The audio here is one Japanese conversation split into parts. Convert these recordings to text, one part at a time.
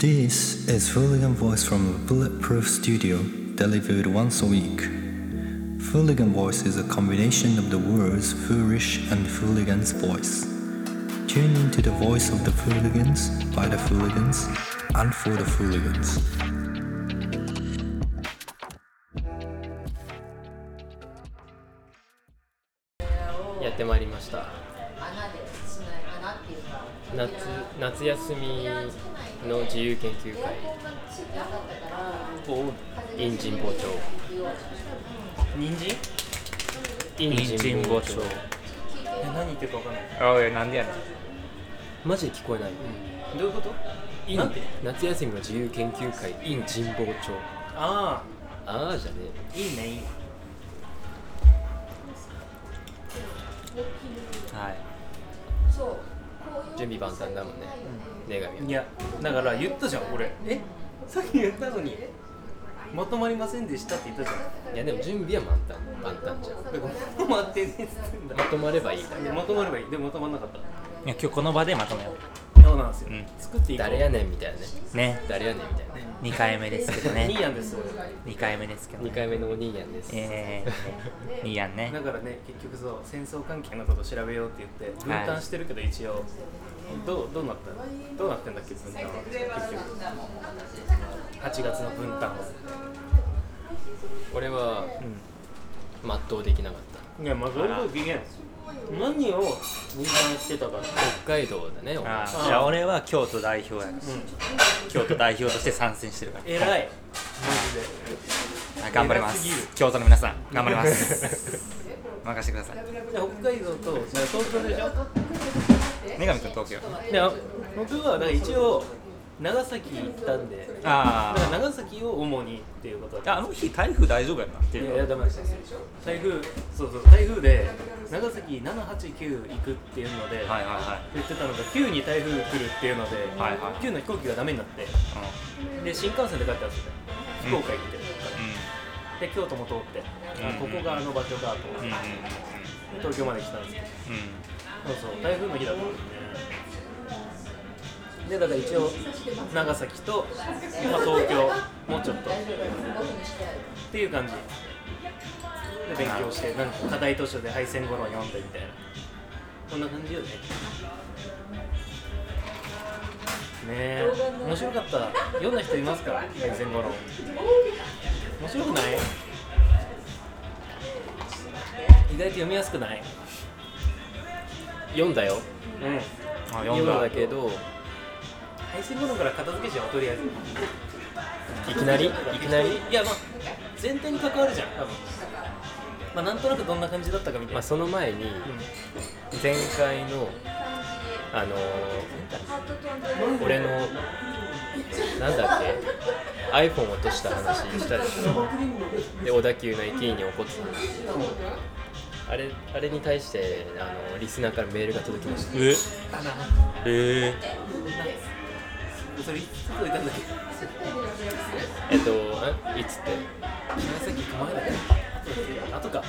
This is Fooligan Voice from a Bulletproof Studio, delivered once a week. Fooligan Voice is a combination of the words foolish and Fooligan's voice. Tune into the voice of the Fooligans, by the Fooligans, and for the Fooligans. やってまいりました夏夏休み の自由研究会。イン神保町人参？イン人参包丁。え何言ってるか分かんない。おいなんでやねん。マジで聞こえない、どういうこと？インなんで？夏休みの自由研究会 in 神保町あああじゃねあいいねいいね。はい。え準備万端だもんね、女神は。いやだから言ったじゃん俺。え？さっき言ったのにまとまりませんでしたって言ったじゃん。いやでも準備は万端万端じゃん。だからまとまってねえっつってんだ。まとまればいいだけ。まとまればいい。でもまとまんなかった。いや今日この場でまとめよそうなんですよ、うん。作っていこう。誰やねんみたいなね。うね。誰やねんみたいなね。2回目ですけどニーねヤンです2回目ですけど、2ね、回目のお兄やんです、えー、いいやんね。だからね結局そう戦争関係のことを調べようって言って分担してるけど一応、どうどうなったどうなってんだっけ分担は。結局8月の分担は。俺は全うできなかった。いやまあどういうこと聞けん何を分担してたか北海道だね俺あ。ーじゃあ俺は京都代表や京都代表として参戦してるから。偉い。マジで。はい頑張ります。京都の皆さん頑張ります。任せてください。で北海道と東京でしょ？女神くん東京。で僕はだから一応長崎行ったんであだから長崎を主にっていうことだああの日台風大丈夫やんなっていやいやダメです台風そうそう台風で長崎789行くっていうので、はいはいはい。言ってたのが9に台風来るっていうので、はいはい。9の飛行機がダメになって。うで新幹線で帰ったんですよ。うん。福岡行って、ん。で京都も通って、あここがあの場所だと思って、うんうん東京まで来たんですけど。うんそうそう台風の日だったんで。すねだから一応長崎と、まあ、東京もうちょっと。っていう感じ。で勉強してなんか課題図書で敗戦後論読んでみたいな。こんな感じよね。ねえ。面白かった。読んだ人いますか敗戦後論面白くない？意外と読みやすくない？読んだよ。うん。あ読読んだ。んだけど配信後のから片付けちゃおうとりあえず。いきなり？いきなり？いやまあ前提に関わるじゃん多分。まあなんとなくどんな感じだったかみたいな、まあその前にう前回のあのー俺のなんだっけ？iPhone 落とした話したでしょ？で小田急の駅員に怒ってたあれあれに対してあのリスナーからメールが届きました。え？ん、あなえそれいつ届いたんだっけえっとえいつって長崎行く前だよあとか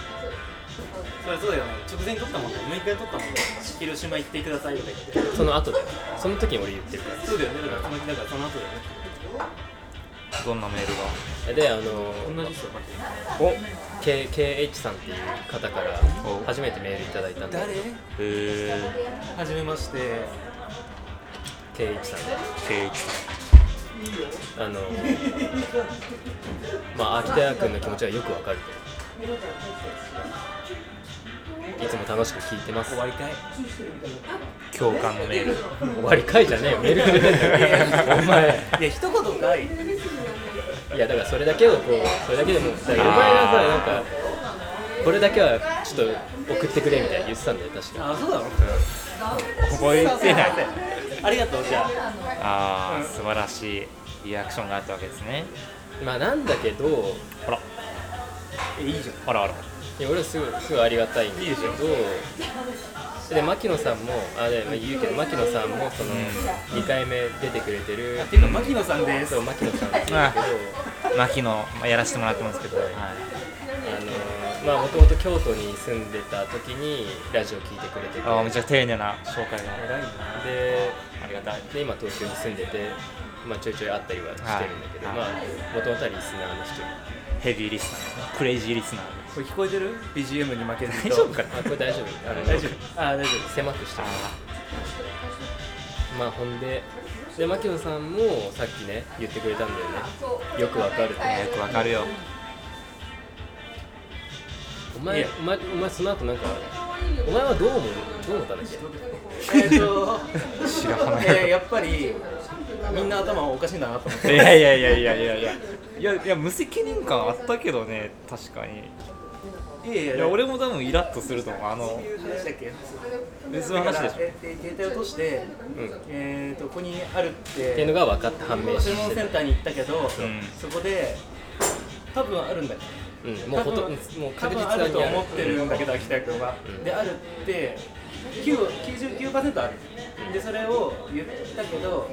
それそうだよね直前に撮ったもんね6日に撮ったもんね広島行ってくださいとか言ってその後だよその時に俺言ってるからそうだよねだからその日だからその後だよねー、どんなメールが？であの同じっすよお K KH さんっていう方からお。初めてメールいただいたんで。誰？えはじめまして。KH さん。でー、ケイチさあのまあ秋田屋君の気持ちはよくわかると。いつも楽しく聞いてます。終わりかい。ん共感のメール。終わりかいじゃねえよ。メールくれてんだよ。お前。いや一言かいいやだからそれだけをこうそれだけでもだからお前がさなんかこれだけはちょっと送ってくれみたいな言ってたんだよ確か。あそうだろ覚えてない。ありがとうじゃあ。ああ素晴らしいリアクションがあったわけですね。まあなんだけどあら。えいいじゃん。あらあら。いや俺はすごいすごいありがたいんだけどで牧野さんもあで、まあ、言うけど牧野さんもその2回目出てくれてる。あっていうか牧野さんです。そう牧野さんって言うんだけど。牧野まあやらせてもらってますけど、はい、あのまあもともと京都に住んでた時にラジオ聞いてくれてて。ああめっちゃ丁寧な。紹介が。偉いな。でありがたい。で今東京に住んでてまあ、ちょいちょいあったりはしてるんだけど、はい。まあもともとはリスナーの人。ヘビーリスナークレイジーリスナーこれ聞こえてる ?BGM に負けない大丈夫かな？あこれ大丈夫。あ大丈夫。あ大丈夫。狭くしてるまあほんでで牧野さんもさっきね言ってくれたんだよね。よくわかるって、よくわかるよ。お前お前お前その後なんかお前はどう思う？どう思ったんだっけ？えっと。白ややっぱりみんな頭おかしいんだなと思って。いやいやいやいやいやいや。いや無責任感あったけどね確かに。いや俺も多分イラッとすると思う。あの別の話でしょ。えー携帯を落として、うん。えー、とここにあるってっていうのが分かって判明し注文センターに行ったけど、ん。そこで多分あるんだよ。うんもうほとんどもう多確実分ある。とにある思ってるんだけど秋田君は、うんであるって9 99%ある。でそれを言ったけど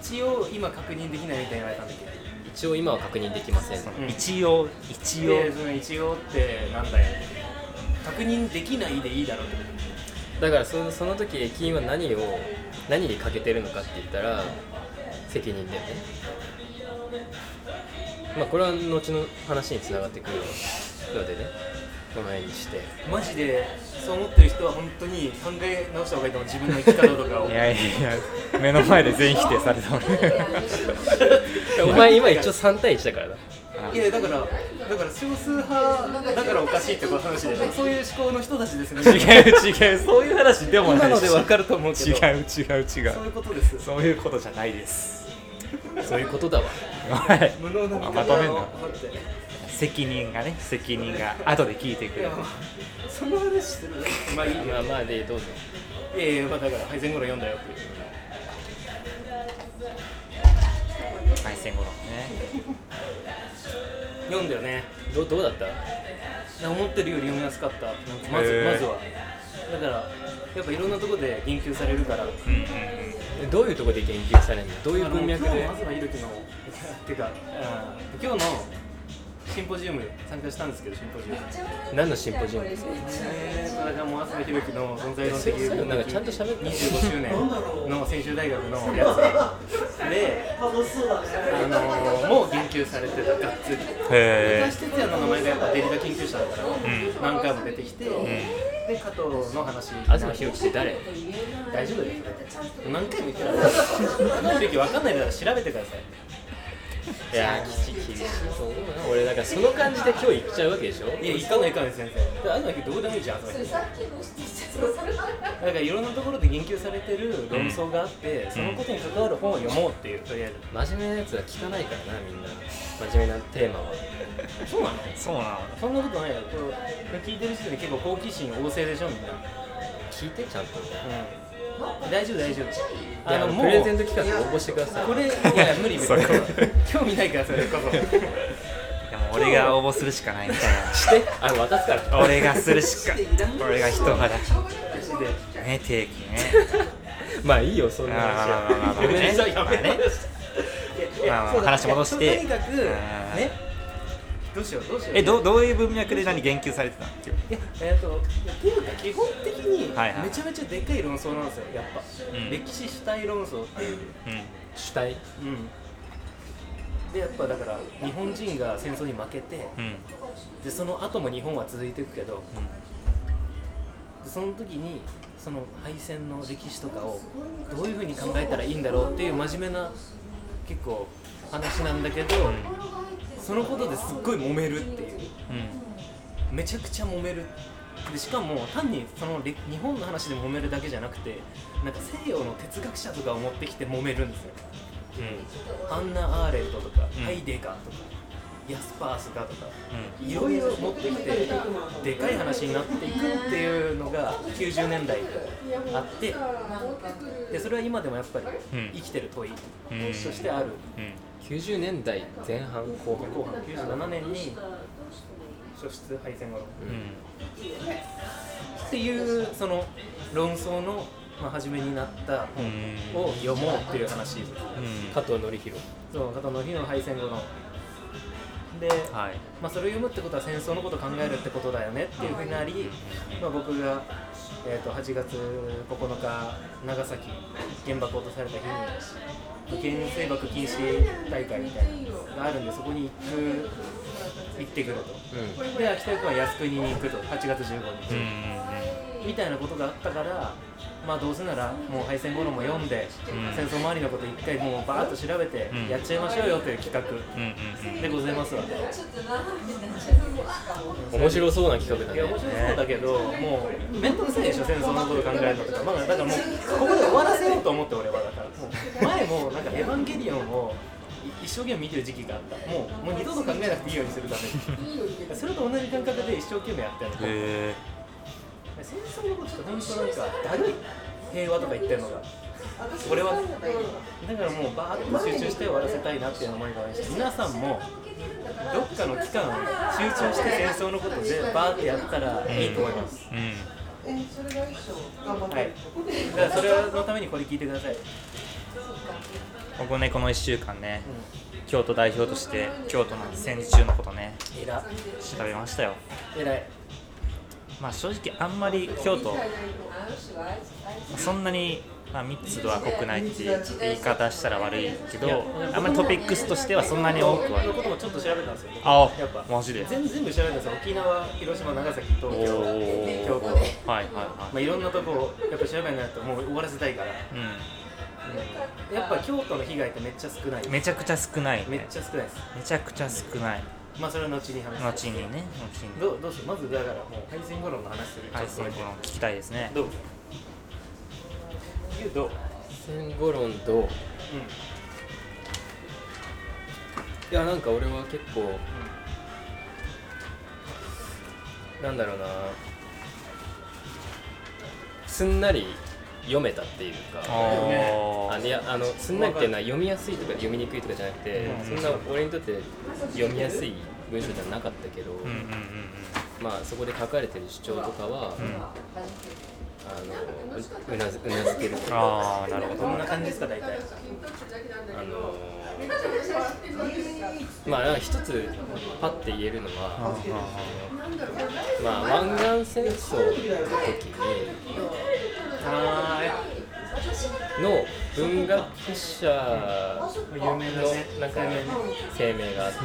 一一応今確認できないみたいに言われたんだけ？ど一応今は確認できません。う。ん。一応一応。一応ってなんだよ。確認できないでいいだろうってだからそのその時駅員は何を何にかけてるのかって言ったら責任だよね。まあこれは後の話につながってくるのでねこの辺にして。マジでそう思ってる人は本当に考え直した方がいいと思う。自分の生き方とかを。いやいやいや目の前で全否定された俺お前今一応3対1だからな。いやだからだから少数派だからおかしいってこと話でしょそういう思考の人たちですね。違う違うそういう話でもない。し今のでわかると思うけど。違う違う違う。そういうことです。そういうことじゃないです。そういうことだわ。はい。無能なまとめんな。待って責任がね責任が後で聞いてくる。いやその話するまあいいよ。まあまあでどうぞ。いやいやまあだから配線頃読んだよっていう。敗戦後のね。読んだよね。どどうだった？思ってるより読みやすかったなんかまずまずは。だからやっぱいろんなところで言及されるから。うんうんどういうところで言及されるの？どういう文脈で？あの今日の東ひろきのっていうかうん。今日のシンポジウム参加したんですけどシンポジウム。何のシンポジウムですか？えーとだからもう東ひろきの存在論的そうそうなんかちゃんと喋って25周年の専修大学のやつで。あのーもう言及されてたがっつりへ東哲也の名前がやっぱデリタ研究者だから、ん。何回も出てきて、で加藤の話東博樹って誰大丈夫だよそれ何回も言ってる東ひろき分かんないなら調べてくださいいやー厳しい厳しいと思うな。俺だからその感じで今日行っちゃうわけでしょ？いや行かない行かない先生東ひろきどこでもいいじゃん。東ひろきだからいろんなところで言及されてる論争があって、そのことに関わる本を読もうっていうとりあえず真面目なやつは聞かないからなみんな。真面目なテーマは。そうなの。そうなの。そんなことないよ。これ聞いてる時点で結構好奇心旺盛でしょみんな。聞いてちゃんとうん大丈夫大丈夫。あのプレゼント企画応募してください。これいや無理無理。興味ないからそれこそ。でも俺が応募するしかないみたいして。あの渡すから。な俺がするしか俺が人肌。ね定期ね。まあいいよそんな話あーまあまあまあまあはやめなさいやめなさいまあ話戻して。とにかくうん。ねどうしようどうしよう。えどどういう文脈で何言及されてたの？いやえっ、といやっていうか基本的にめちゃめちゃでかい論争なんですよやっぱ、うん。歴史主体論争っていう。うん。主体？うん。でやっぱだから日本人が戦争に負けてうん。でその後も日本は続いていくけどでその時にその敗戦の歴史とかをどういうふうに考えたらいいんだろうっていう真面目な結構話なんだけど、そのことですっごい揉めるっていう。めちゃくちゃ揉めるでしかも単にそのれ日本の話で揉めるだけじゃなくてなんか西洋の哲学者とかを持ってきて揉めるんですよ。アンナ・アーレントとか、うん。ハイデガーとかヤスパースガとかうん。いろいろ持ってきてでかい話になっていくっていうのが90年代あってでそれは今でもやっぱりうん。生きてる問いうんとしてある。うん90年代前半後半後半97年に初出敗戦後。うんっていうその論争の、まあ、初めになった本を読もうっていう話。うん。加藤紀弘。そう加藤の日の敗戦後の。で、はい。まあ、それを読むってことは戦争のことを考えるってことだよねっていうふうになり、まあ、僕が、えー、と8月9日長崎原爆落とされた日に原水爆禁止大会みたいなのがあるんでそこに行く行ってくると、で秋田君は靖国に行くと8月15日、うんうん。みたいなことがあったからまあどうせならもう敗戦後のも読んで、うん。戦争周りのこと一回もうバーッと調べてうん。やっちゃいましょうよという企画うんうんうん。でございますわ、面白そうな企画だいやね面白そうだけど、もう面倒くさいでしょ、戦争のこと考えるのとか、まあ、だからもう、ここで終わらせようと思って、俺はだから、もう前もなんかエヴァンゲリオンをい一生懸命見てる時期があった、もうもう二度と考えなくていいようにするために、それと同じ感覚で一生懸命やってるの。へ戦争のことって本当なんかだるい平和とか言ってるのが俺は。だからもうバーッと集中して終わらせたいなっていう思いがありまして皆さんもどっかの期間集中して戦争のことでバーってやったらいいと思います、えうん。はい。だからそれのためにこれ聞いてください、僕ねこの1週間ね京都代表として京都の戦時中のことね調べましたよ。えらいまあ正直あんまり京都そんなに、まあ、密度は濃くないっていう言い方したら悪いけどあんまりトピックスとしてはそんなに多くはのこともちょっと調べたんですよ。あやっぱ。マジで？全全部調べたんですよ。沖縄広島長崎東お京ー。京都はいはいまはあ、いろんなとこをやっぱ調べないともう終わらせたいから、い、やっぱ京都の被害ってめっちゃ少ない。うん、めちゃくちゃ少ないめっねちゃ少ないです。めちゃくちゃ少ないまあそれは後に話す。後にね後に。どうどうする？まずだからもう敗戦頃の話する。配信ちょっこの聞きたいですね。とどう？言うどう？戦後論といやなんか俺は結構なんだろうな。すんなり読めたっていうかあいやあのすんなりっていうのは読みやすいとか読みにくいとかじゃなくて、そんな俺にとって読みやすい文章じゃなかったけど、まあそこで書かれてる主張とかは、あのううなずうなずけるとか。ああなるほど。どんな感じですか大体。あのまあ一つパッて言えるのは、まあ湾岸戦争の時にあの文学者のなんか声明があって、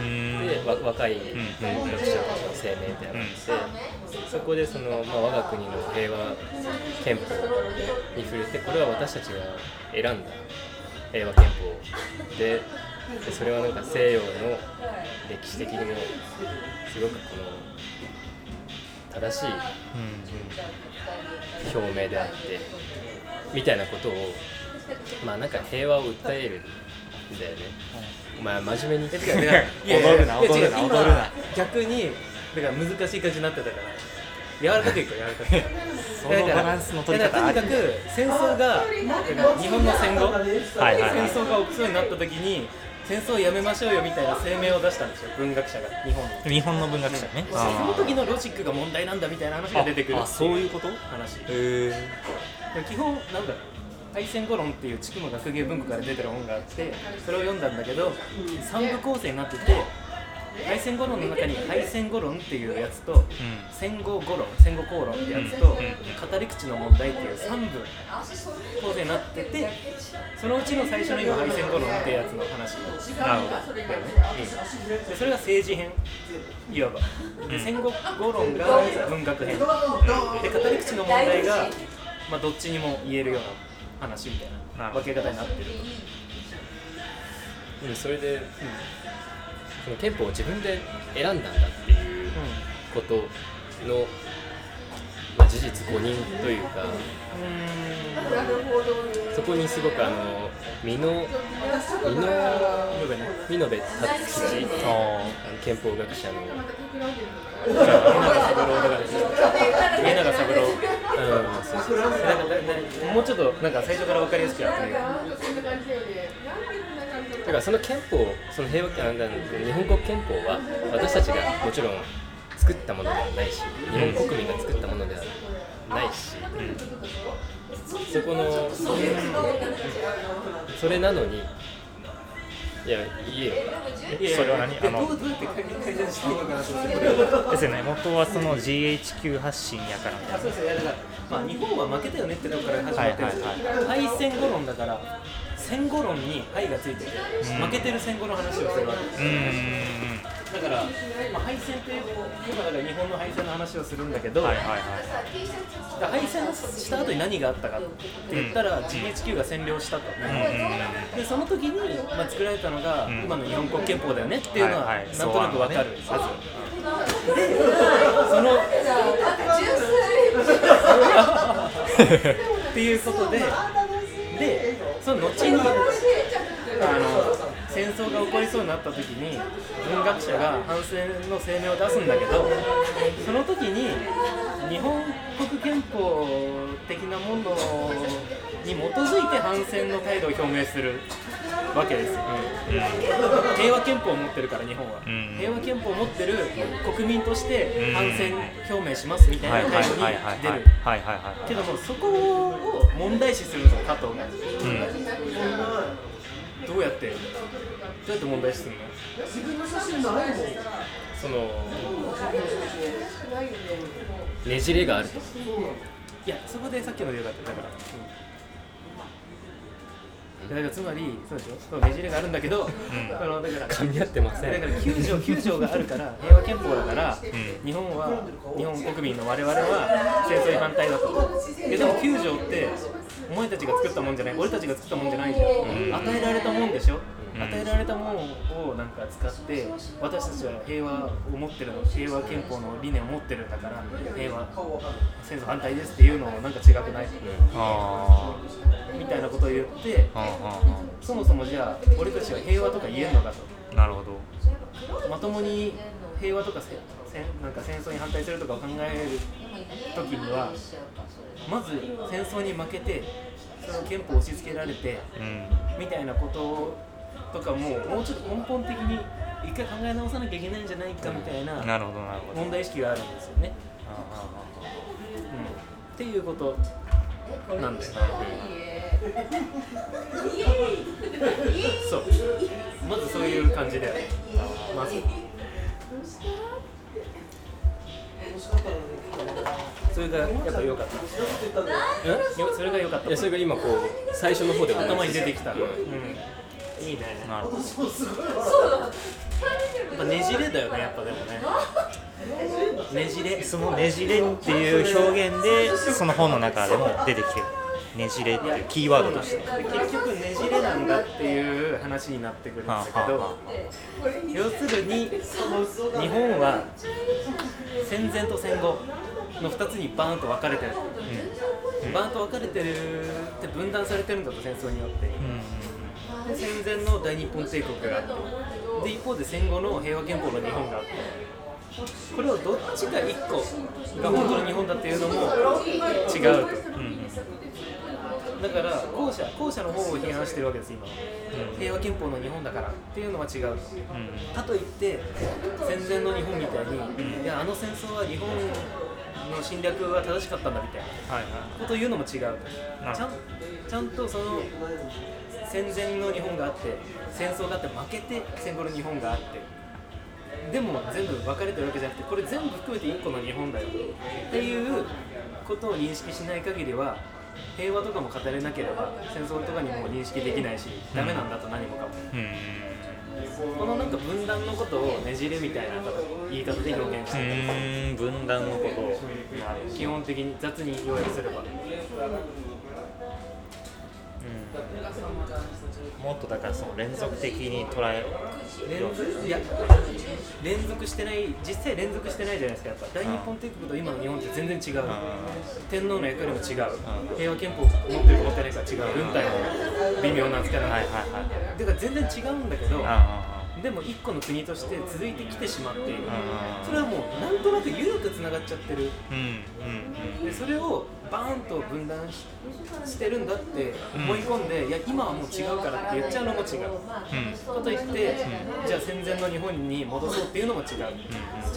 若い文学者たちの声明みたいなのがあって、そこでその、まあ、我が国の平和憲法に触れてこれは私たちが選んだ平和憲法ででそれはなんか西洋の歴史的にもすごくこの正しい表明であってみたいなことをまあなんか平和を訴えるんだよね。お前真面目に言ってだから踊るな踊るな今踊るな。逆にだから難しい感じになってたから柔らかくいこう柔らかく。そのバランスの取り方とにかく戦争が日本の戦後、はいはいはい。戦争が起きそうになった時に戦争をやめましょうよみたいな声明を出したんですよ文学者が日本に。日本の文学者ね。その時のロジックが問題なんだみたいな話が出てくる。あそういうこと？話。へ基本なんだろう敗戦後論っていう地区の学芸文庫から出てる本があってそれを読んだんだけど三部構成になってて敗戦後論の中に敗戦後論っていうやつと戦後語論戦後口論ってやつと語り口の問題っていう3部構成になっててそのうちの最初の今敗戦後論ってやつの話なるね、うんでそれが政治編いわば。で戦後語論が文学編。で語り口の問題が、まあ、どっちにも言えるような話みたいな分け方になってるうん、それで、その憲法を自分で選んだんだっていうことの、まあ、事実誤認というかそこにすごくあの美濃美濃美濃部達吉憲法学者の、家永三郎うん、そうそうなん。かだだもうちょっとなん。か最初から分かりやすくやってみよだからその憲法その平和あなん日本国憲法は私たちがもちろん作ったものではないし日本国民が作ったものではないし、そこのそれなのにいやいいよそれは何あのですよね元はその GHQ 発信やからみたいなそうですいやだから、まあ、日本は負けたよねってとこから始まってるんですよ、はい敗戦後論だから戦後論に敗がついてて、負けてる戦後の話をするわけですうーんだから、まあ、敗戦って今だから日本の敗戦の話をするんだけど、はいはいはいだ敗戦した後に何があったかって言ったら、GHQ が占領したと、でその時に、まあ、作られたのが、ん。今の日本国憲法だよねっていうのは、はいはい。なんとなくわかるそうはず、でその っていうことででその後にあの戦争が起こりそうになった時に文学者が反戦の声明を出すんだけどその時に日本国憲法的なものに基づいて反戦の態度を表明するわけですよ、平和憲法を持ってるから日本は、ん。平和憲法を持ってる国民として反戦表明しますみたはいな態度に出る。けどもそこを問題視するんですよ加藤がどうやって？どうやって問題視するの？そのねじれがあると。いやそこでさっきのでよかった。だから、だからつまりそうでしょ？そうねじれがあるんだけど、あのだから噛み合ってません。だから9条9条があるから平和憲法だから、日本は日本国民の我々は戦争に反対だと。えでも9条ってお前たちが作ったもんじゃない。俺たちが作ったもんじゃないじゃん、与えられたもんでしょ、与えられたものをなんか使って私たちは平和を持ってるの平和憲法の理念を持ってるんだから平和戦争反対ですっていうのをなんか違くない、あみたいなことを言ってそもそもじゃあ俺たちは平和とか言えんのかと。ーなるほど。まともに平和とかせなんか戦争に反対するとかを考える時にはまず戦争に負けてその憲法を押し付けられてうん。みたいなこととかももうちょっと根本的に一回考え直さなきゃいけないんじゃないかみたいななるほどなるほど。問題意識があるんですよね。あーあうん、っていうことなんだよそう。まずそういう感じだよねまずそれがやっぱ良かった。よそれが良かった。いやそれが今こう最初の方で頭に出てきた、うん、いいね。ーなるほどやっぱねじれだよねやっぱでもね。ねじれ。そのねじれっていう表現でその本の中でも出てきてる。ねじれっていうキーワードとして。で結局ねじれなんだっていう話になってくるんだけど要するに日本は戦前と戦後の2つにバーンと分かれてる、バーンと分かれてるって分断されてるんだと戦争によって。で戦前の大日本帝国があってで一方で戦後の平和憲法の日本があってこれをどっちか1個が本当の日本だっていうのも違うと。だから後者後者の方を批判してるわけです今は、平和憲法の日本だからっていうのは違う、かといって戦前の日本みたいに、いやあの戦争は日本の侵略は正しかったんだみたいなはいはことを言うのも違うちなるゃんちゃんとその戦前の日本があって戦争があって負けて戦後の日本があって。でも全部分かれてるわけじゃなくてこれ全部含めて1個の日本だよ。っていうことを認識しない限りは平和とかも語れなければ戦争とかにも認識できないしダメなんだと何もかも、いうんこのなんか分断のことをねじれみたいな言い方で表現しうてる。ーん分断のことを。基本的に雑に要約すればもっとだからその連続的に捉え連続いや連続してない実際連続してないじゃないですかやっぱ。大日本帝国と今の日本って全然違う天皇の役割も違う。平和憲法持ってるか持ってないか違う軍隊も微妙な扱いなんではいはいはいだから全然違うんだけどあでも一個の国として続いてきてしまっている。あそれはもうなんとなく緩くつながっちゃってる。でそれをバーンと分断ししてるんだって思い込んで、いや今はもう違うからって言っちゃうのも違う、かといって、じゃあ戦前の日本に戻そうっていうのも違う、ち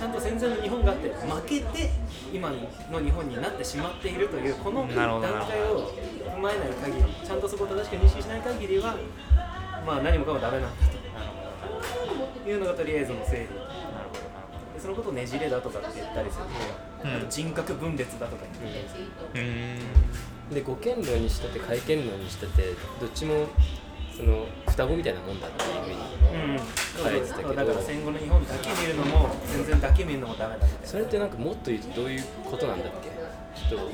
ゃんと戦前の日本があって負けて今の日本になってしまっているというこの段階を踏まえない限りちゃんとそこを正しく認識しない限りはまあ何もかもダメなんだと。いうのがとりあえずの整理。なるほどなるでそのことをねじれだとかって言ったりすると、うん。あと人格分裂だとか言ったりする、うーん。で五剣論にしたって会見論にしたってどっちもその双子みたいなもんだっていうふうにうん。書いてたけどだから戦後の日本だけ見るのも全然だけ見るのもダメだそれってなんかもっと言うとどういうことなんだっけ？ちょっと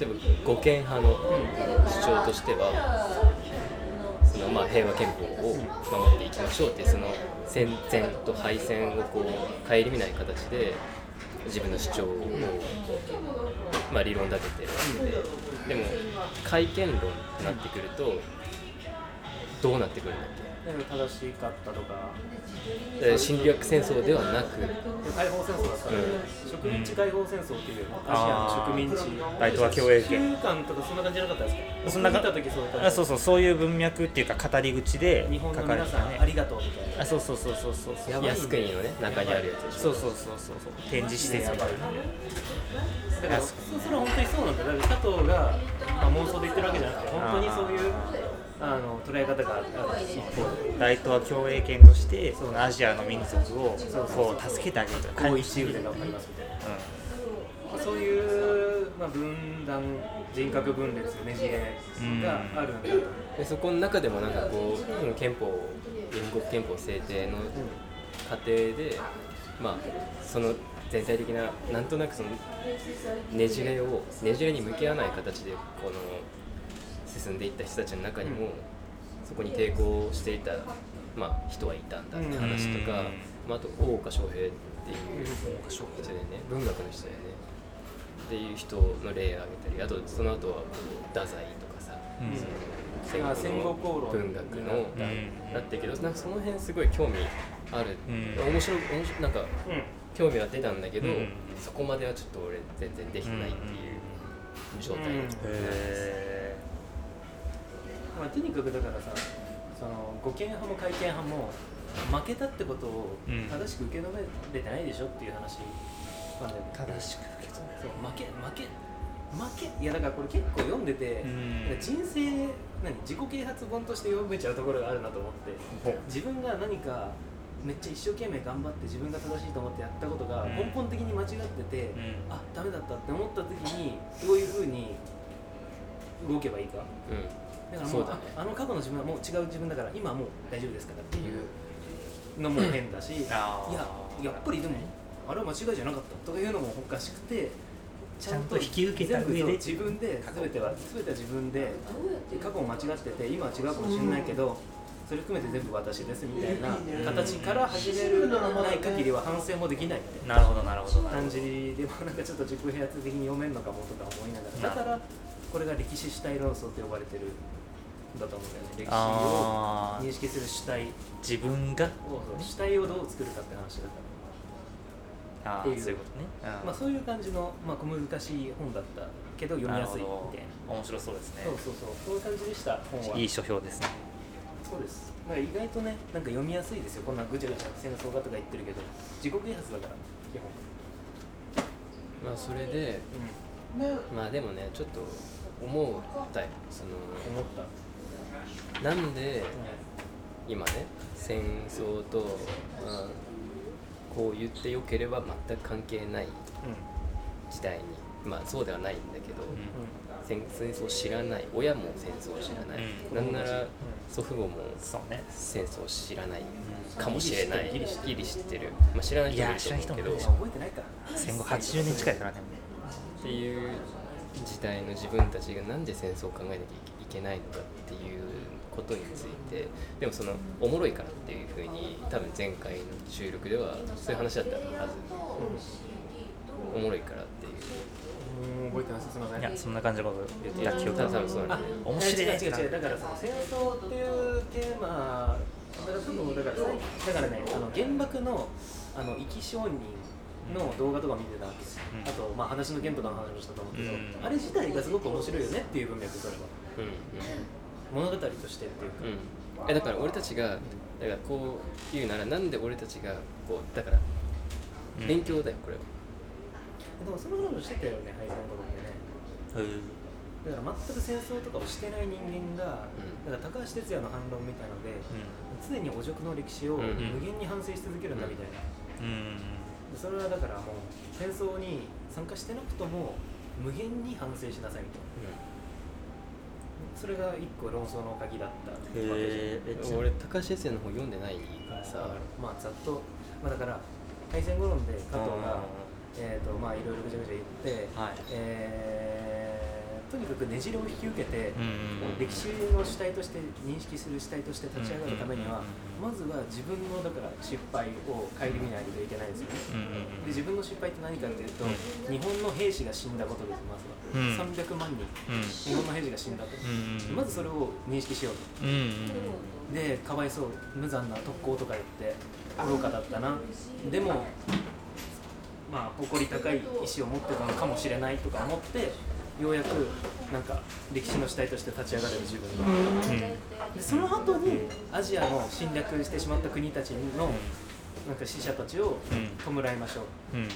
例えば護憲派の主張としてはそのまあ平和憲法を守っていきましょうっていうその戦前と敗戦をこう顧みない形で自分の主張をまあ理論立てて。るわけででも改憲論ってなってくるとどうなってくるんだっけ？正しかったとか。侵略戦争ではなく。解放戦争だったら、植民地解放戦争っていうアジアの植民地。大東亜共栄圏。週間とかそんな感じじゃなかったですかそんなか見た時そうだったあそうそうそういう文脈っていうか語り口で日本書の皆さんありがとうみたいな。あそうそうそうそうそうそう。国のね。中にあるやつそうそうそうそうそう。展示施設みたいなだからそそれは本当にそうなんだよ。だから佐藤が、まあ、妄想で言ってるわけじゃなくて本当にそういうあの捉え方がある。し大東亜共栄圏としてそのアジアの民族をこう助けてあげるとこう一部で頑張りますみたいな、まあ、そういう、まあ、分断人格分裂ねじれがあるんだと。思うでそこの中でもなんかこうその憲法原国憲法制定の過程でまあその全体的ななんとなくそのねじれをねじれに向き合わない形でこの進んでいった人たちの中にも、そこに抵抗していた、まあ、人はいたんだって話とか、うんまあ、あと大岡翔平っていう人でね文学の人だよね。っていう人の例を挙げたりあとその後はこう太宰とかさ、うん。そのあ戦後功論文学のうん。だったけどなんかその辺すごい興味ある、うん。面白い面白いなんかうん。興味は出たんだけど、うん。そこまではちょっと俺全然できてないっていう状態、うんへまあ、とにかくだからさその護憲派も改憲派も負けたってことをうん。正しく受け止めれてないでしょっていう話。なんだよね正しく受け止めそう負け負け負け。いやだからこれ結構読んでて、うん。人生何自己啓発本として読めちゃうところがあるなと思って。自分が何かめっちゃ一生懸命頑張って自分が正しいと思ってやったことがうん。根本的に間違ってて、うん。あダメだったって思った時にどういうふうに動けばいいか。うんだからもそううだね。ああの過去の自分はもう違う自分だから今はもう大丈夫ですからっていうのも変だしいあー。ややっぱりでもあれは間違いじゃなかった。とかいうのもおかしくてちゃんと引き受けた上で自分で全ては全ては自分で過去を間違ってて今は違うかもしれないけどそれ含めて全部私ですみたいな形から始めるない限りは反省もできないみたいななるほどなるほど。感じでもなんかちょっと自己啓発的に読めるのかもとか思いながら。だからこれが歴史主体論争と呼ばれてるんだと思うんだよね。歴史を認識する主体。自分が？を主体をどう作るかって話だかあっていそういうことね、ら、まあ、そういう感じの、まあ、小難しい本だったけど読みやすいみたいな面白そうですね。そうそうそう。そういう感じでした本は。いい書評ですね。そうです。だから意外とねなんか読みやすいですよ。こんなぐちゃぐちゃ戦争がとか言ってるけど自己啓発だから基本。まあそれでうん。まあでもねちょっと思ったよ。その思ったなんで今ね戦争と、まあ、こう言ってよければ全く関係ない時代にまあそうではないんだけど、戦戦争を知らない親も戦争を知らない、うん。なんなら祖父母もそうね。戦争を知らないかもしれない。ギリ知ってる。ギリ知ってる、まあ、知らない人もいると思うけど。いや知らない人もいるでしょ。覚えてないか戦後80年近いからね。っていう時代の自分たちがなんで戦争を考えなきゃいけないのかっていうことについてでもそのおもろいからっていうふうに多分前回の収録ではそういう話だったはず。おもろいからっていう。うん覚えてます。すみません。いやそんな感じのこと言ってた記憶多がそうなんだね面白い違う違う違うだからさ戦争っていうテーマだからだからさだからねあの原爆のあの生き証人の動画とか見てたわけ、うん。あと、まあ、話の件とかの話もしたと思うけど、うん。あれ自体がすごく面白いよねっていう文脈それは。うん物語としてっていうか、うん、うん、えだから俺たちがだからこう言うならなんで俺たちがこうだからうん。勉強だよこれは。でもその話もしてたよね敗戦のところでね。うんだから全く戦争とかをしてない人間が、うん。だから高橋哲也の反論みたいので、常に汚辱の歴史をうん無限に反省し続けるんだみたいな、うん。それはだからもう戦争に参加してなくとも無限に反省しなさいみたいなそれが一個論争の鍵だったわけじ俺高橋哲也の方読んでないからさまあざっと、まあ、だから敗戦後論で加藤が、えーとまあ、いろいろぐちゃぐちゃ言って、はい。えーとにかくねじれを引き受けて、うん歴史の主体として認識する主体として立ち上がるためには、まずは自分のだから失敗を顧みないといけないんですよね。うんうんで自分の失敗って何かっていうと、うん。日本の兵士が死んだことですまずは、うん300万人、うん。日本の兵士が死んだと、うんまずそれを認識しようと。うんうんでかわいそう無残な特攻とか言って愚かだったな。でもまあ誇り高い意志を持ってたのかもしれないとか思ってようやくなんか歴史の主体として立ち上がれる自分が。でその後にアジアの侵略してしまった国たちのなんか死者たちを弔いましょう。うん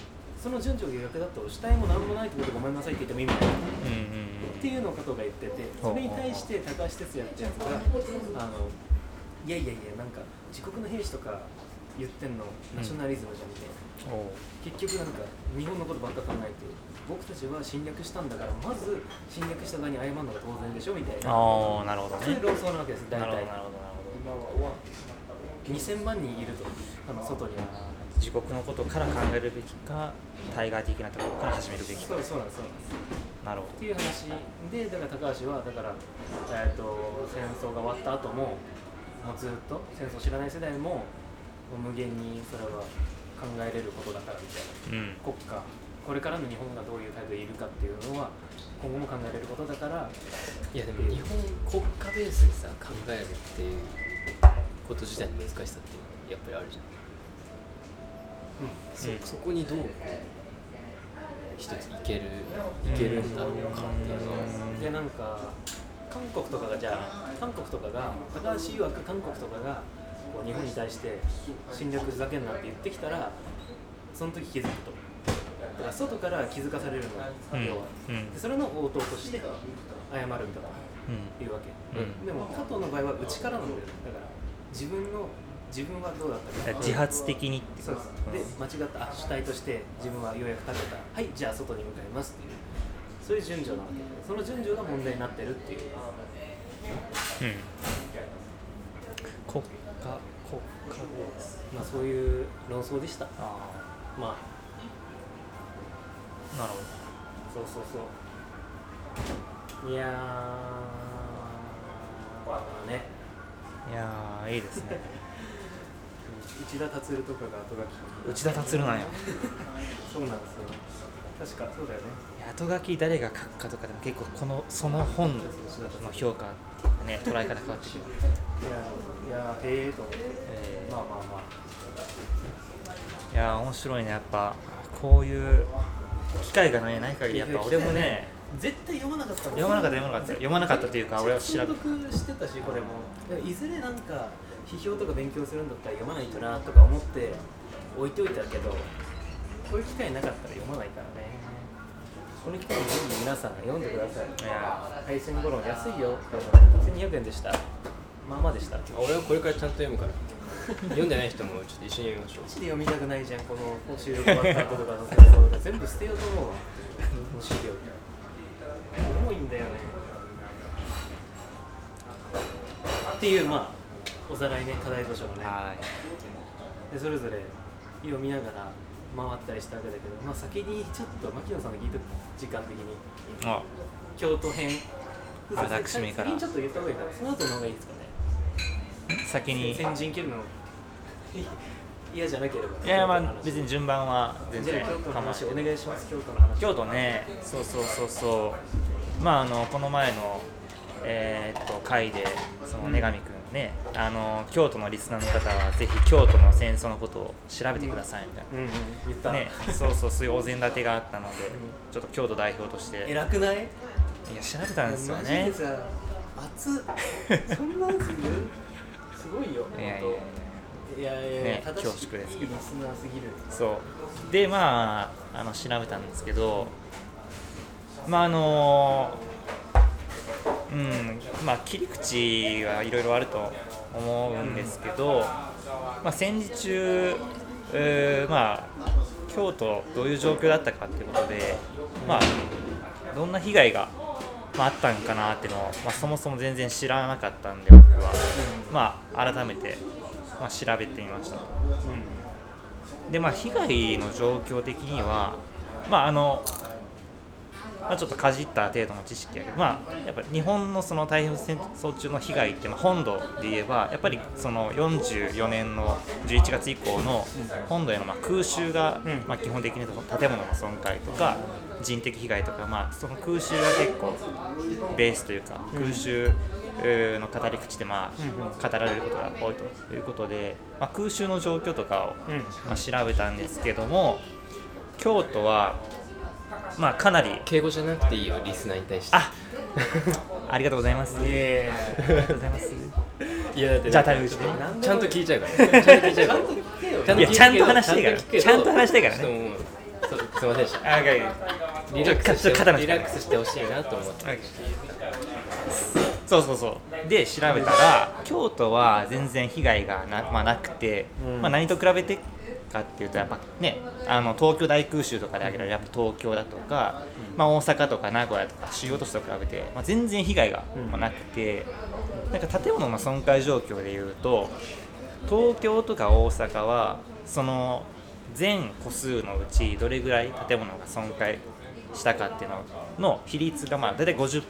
その順序が逆だと主体も何もないってことごめんなさいって言っても意味ない。うんっていうのを加藤が言っててそれに対して高橋哲也ってやつがあのいやいやいやなんか自国の兵士とか言ってんのナショナリズムじゃんみたいな、結局なんか日本のことばっか考えて僕たちは侵略したんだからまず侵略した側に謝るのが当然でしょみたいな。ああなるほどね。そういう論争なわけです大なるほ体どなるほどなるほ2000万人いるとあの外には。ど自国のことから考えるべきか対外的なところから始めるべきか。そうなんですそうなんですなるほど。っていう話でだから高橋はだから、えー、と戦争が終わった後ももうずっと戦争知らない世代もも無限にそれは考えれることだからみたいなうん国家。これからの日本がどういう態度でいるかっていうのは今後も考えれることだからいやでも日本国家ベースでさ考えるっていうこと自体の難しさってやっぱりあるじゃん、そうん。そこにどう一ついけるいけるんだろうかっていうの。は、でなんか韓国とかがじゃあ韓国とかが高橋曰く韓国とかがこう日本に対して侵略ふざけんなって言ってきたらその時気づくと。だから外から気づかされるの。うん。要は。うん。でそれの応答として謝るとかうん。いうわけ、うん。でも加藤の場合は内からなんだよ。だから自分の自分はどうだったか。自発的にってそうです。で間違ったあ主体として自分はようやく立てた。はいじゃあ外に向かいますっていう。そういう順序なわけで。その順序が問題になってるっていう。うん。国家国家まあそういう論争でした。あまあ。あなるほそうそうそう。いやー。まあね。どいやーいいですね内田達郎とかが後書き内田達郎なんや。そうなんですよ。確かそうだよね。後書き誰が書くかとかでも結構このその本の評価ね 捉え方変わってくる、いやいやへえと思って。えー。まあまあまあ。いやー面白いねやっぱ。こういう機会がねない限りやっぱ俺もね絶対読まなかった読まなかった読まなかった。読まなかったというか俺は調べてたしこれも。いずれなんか批評とか勉強するんだったら読まないとなとか思って置いといたけどこういう機会なかったら読まないからね。この機会にぜひ皆さん読んでください。いや配信頃安いよ。1200円でした。まあまあでした。俺はこれからちゃんと読むから。読んでない人もちょっと一緒に読みましょう。マジで読みたくないじゃん。この収録終わった後とかの戦争とか。全部捨てようと思うわこの資料重いんだよね。っていうまあおさらいね課題図書のね。はい。でそれぞれ絵を見ながら回ったりしたわけだけど、まあ、先にちょっと牧野さんの聞いた時間的にあ。京都編。私めから。先にちょっと言った方がいいからその後の方がいいですかね。先に。い先陣切るの。嫌じゃなければ。やいやまあ別に順番は全然京都の話お願いします。京都の話。京都ね。そうそうそうそう。まああのこの前のえーっと会でその根上くんね、あの京都のリスナーの方はぜひ京都の戦争のことを調べてくださいみたいうんうん言った、な、ね、そうそうそういうお膳立てがあったのでちょっと京都代表として。いや偉くない？調べたんですよマジねでさ熱っ。そんなんするすごいよいやいやいや。いやいやいや、ね正しい。恐縮ですけど。いいリスナーすぎる。そう。でまああの調べたんですけどまああのうんまあ切り口はいろいろあると思うんですけど、まあ、戦時中、えーまあ京都どういう状況だったかっていうことでまあどんな被害が、まあ、あったんかなっていうのを、まあ、そもそも全然知らなかったんで僕は、まあ改めて、まあ、調べてみました。でまあ被害の状況的にはまああのまあ、ちょっとかじった程度の知識やけど、まあ、やっぱり日本のその太平洋戦争中の被害って、まあ、本土で言えばやっぱりその44年の11月以降の本土へのまあ空襲が、まあ、基本的に建物の損壊とか人的被害とか、まあ、その空襲が結構ベースというか空襲の語り口でまあ語られることが多いということで、まあ、空襲の状況とかをまあ調べたんですけども京都はまあかなり。敬語じゃなくていいよリスナーに対して。あありがとうございます。ありがとうございます。いやだってじゃあタメ口でちゃんと聞いちゃうから。ちゃんと聞いちゃうから。いやちゃんと話していいからちゃんと話してからね。すいませんでした。あ、がい。リラックスちょっと肩のしてリラックスしてほしいなと思って。そうそうそう。で調べたら京都は全然被害がな,、まあ、なくて、まあ何と比べてかっていうとやっぱねあの東京大空襲とかで挙げられるやっぱ東京だとか、まあ大阪とか名古屋とか主要都市と比べて、まあ、全然被害がまあなくて、なんか建物の損壊状況でいうと東京とか大阪はその全個数のうちどれぐらい建物が損壊したかっていうのの比率がまあ大体50%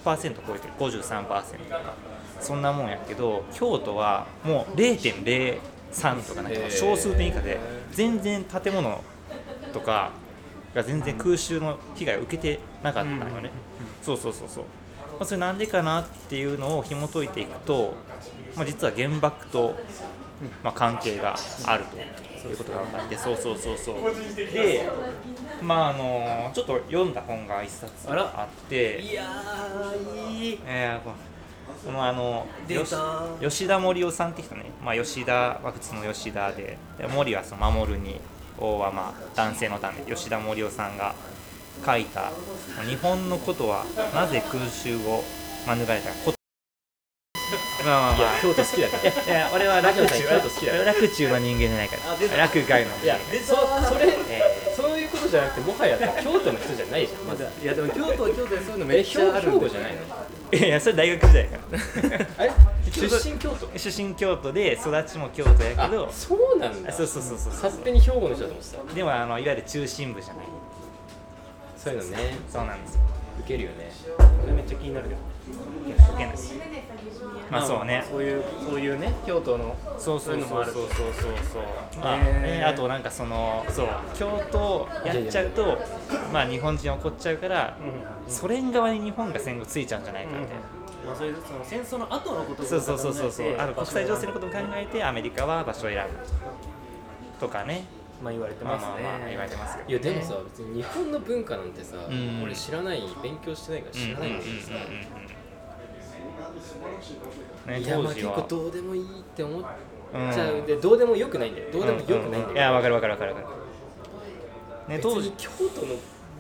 超えてる。53%とか。そんなもんやけど京都はもう0.03とかなんか小数点以下で全然建物とかが全然空襲の被害を受けてなかったのよね、そうそうそうそう、まあ、それなんでかなっていうのを紐解いていくと、まあ、実は原爆と、まあ、関係があるということが分かってそうそうそうそう。でまああのちょっと読んだ本が一冊あっていやーいい。えーこのあの吉田森夫さんって人ね、まあ、吉田は普通の吉田で。で森はその守るに王はまあ男性のため。吉田森夫さんが書いた「日本のことはなぜ空襲を免れたか」こまあまあまあ。京都好きだから。いやいや俺は楽中楽中の人間じゃないから。楽外の人間。いやそそれえそういうことじゃなくてもはや京都の人じゃないじゃんまず。いやでも京都は京都でそういうのめっちゃある兵庫じゃないの？いやいやそれ大学時代から。あれ出身京都？出身京都で育ちも京都やけど。あそうなんだ。あそうそうそうそう勝手に兵庫の人だと思ってたでもあのいわゆる中心部じゃないそういうのね。そうなんですよ。受けるよね。それめっちゃ気になるけど受けないまあそうね。そういうそういうね京都のそうそうそうそう。そうそうそうまあ、へー。ねあとなんかそのそう京都やっちゃうとまあ日本人怒っちゃうからソ連側に日本が戦後ついちゃうんじゃないかみたいな、まあ、そういうその戦争の後のことをそうそうそうそうそう。考えてあの国際情勢のことも考えてアメリカは場所を選ぶとかね。まあ言われてまあますね、まあまあ言われてますけどいやでもさ別に日本の文化なんてさ、ん。俺知らない勉強してないから知らないんだけどさ、ねいやま当時は。あ結構どうでもいいって思っうんちゃう、でどうでもよくないんだよ。どうでもよくないんだよ、うういやわかるわかるわかるわかる。ね当時。京都の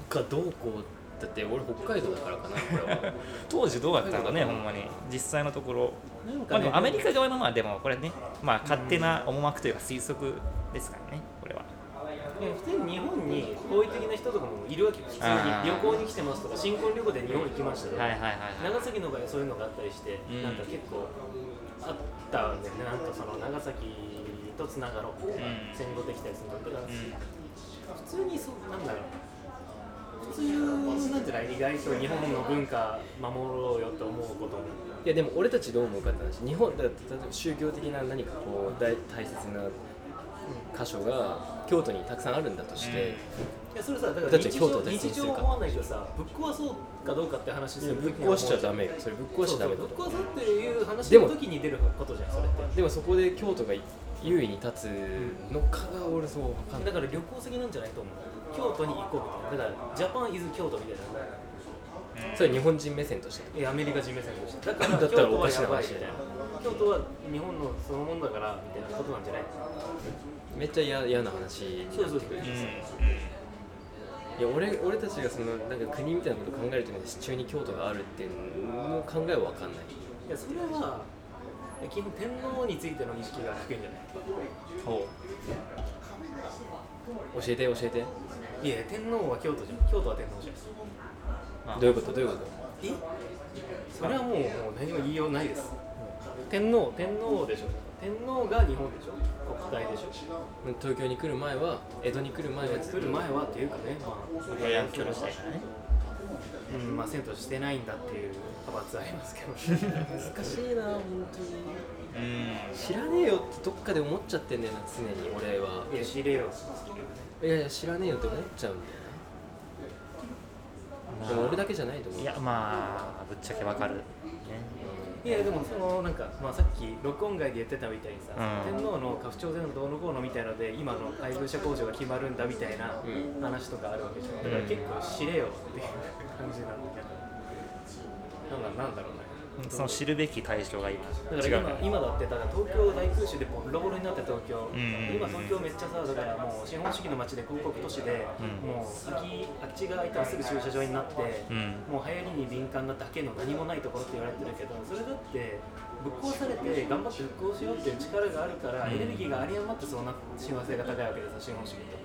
がどうこうだって俺北海道だからかなこれは。当時どうだったのかねほんまに。実際のところ。なんかねまあでもアメリカ側のまあでもこれねまあ勝手な思惑というか推測ですからね普通に日本に好意的な人とかもいるわけよ。普通に旅行に来てますとか新婚旅行で日本行きましたとか、はいはいはいはい。長崎の場合はそういうのがあったりして、うん。なんか結構あったんだよね。なんかその長崎とつながろう、ん。戦後できたりするのだから、うん。普通にそうなんだろう。普通なんてない意外と日本の文化守ろうよと思うことも。いやでも俺たちどう思うかって話。日本だって例えば宗教的な何かこう大大切な箇所が京都にたくさんあるんだとして、いやそれさだから日常日常は思わないけどさぶっ壊そうかどうかって話するぶっ壊しちゃダメよ。それぶっ壊しちゃダメだぶっ壊そうっていう話の時に出ることじゃんそれって。でもそこで京都が優位に立つのかが俺そう分かんない。だから旅行先なんじゃないと思う。京都に行こうみたいな。だからジャパンイズ京都みたいな。それ日本人目線として。いやアメリカ人目線として。だからだったらおかしな話みたい。な京都は日本のそのものだからみたいなことなんじゃない？めっちゃ嫌嫌な話になってくる。そうそうそううんう。ん。いや俺俺たちがそのなんか国みたいなことを考えるときに地中に京都があるっていうのの考えは分かんない。いやそれは基本天皇についての意識が低いんじゃない？ほ教えて教えて。いや天皇は京都じゃん。京都は天皇じゃん。うどういうことどういうこと？え？それはもうもう何も言いようないです。天皇天皇でしょ。天皇が日本でしょ国体でしょ。東京に来る前は江戸に来る前は来る前はっていうかねまあからねうんまあ遷都してないんだっていう派閥ありますけど。難しいな本当に。うん。知らねえよってどっかで思っちゃってんだよな常に俺は。いや知れよ。いやいや知らねえよって思っちゃうんだよなでも俺だけじゃないと思う。いやまあぶっちゃけわかる。ねいやでもそのなんか、まあ、さっき録音外で言ってたみたいにさ、うん。天皇の家父長制のどうのこうのみたいので今の配偶者控除が決まるんだみたいなうん。話とかあるわけでしょ。だから結構知れよっていう感じなんだけど。なんだなんだろうねその知るべき対象が今だから今今だってだから東京大空襲でボロボロになって東京、んうんうん。今東京めっちゃさだからもう資本主義の街で広告都市で、うん。もう先あっちが空いたらすぐ駐車場になって、うん。もう流行りに敏感なだけの何もないところって言われてるけどそれだってぶっ壊されて頑張って復興しようっていう力があるから、うん。エネルギーが有り余ってそうな幸せが高いわけでさ資本主義と。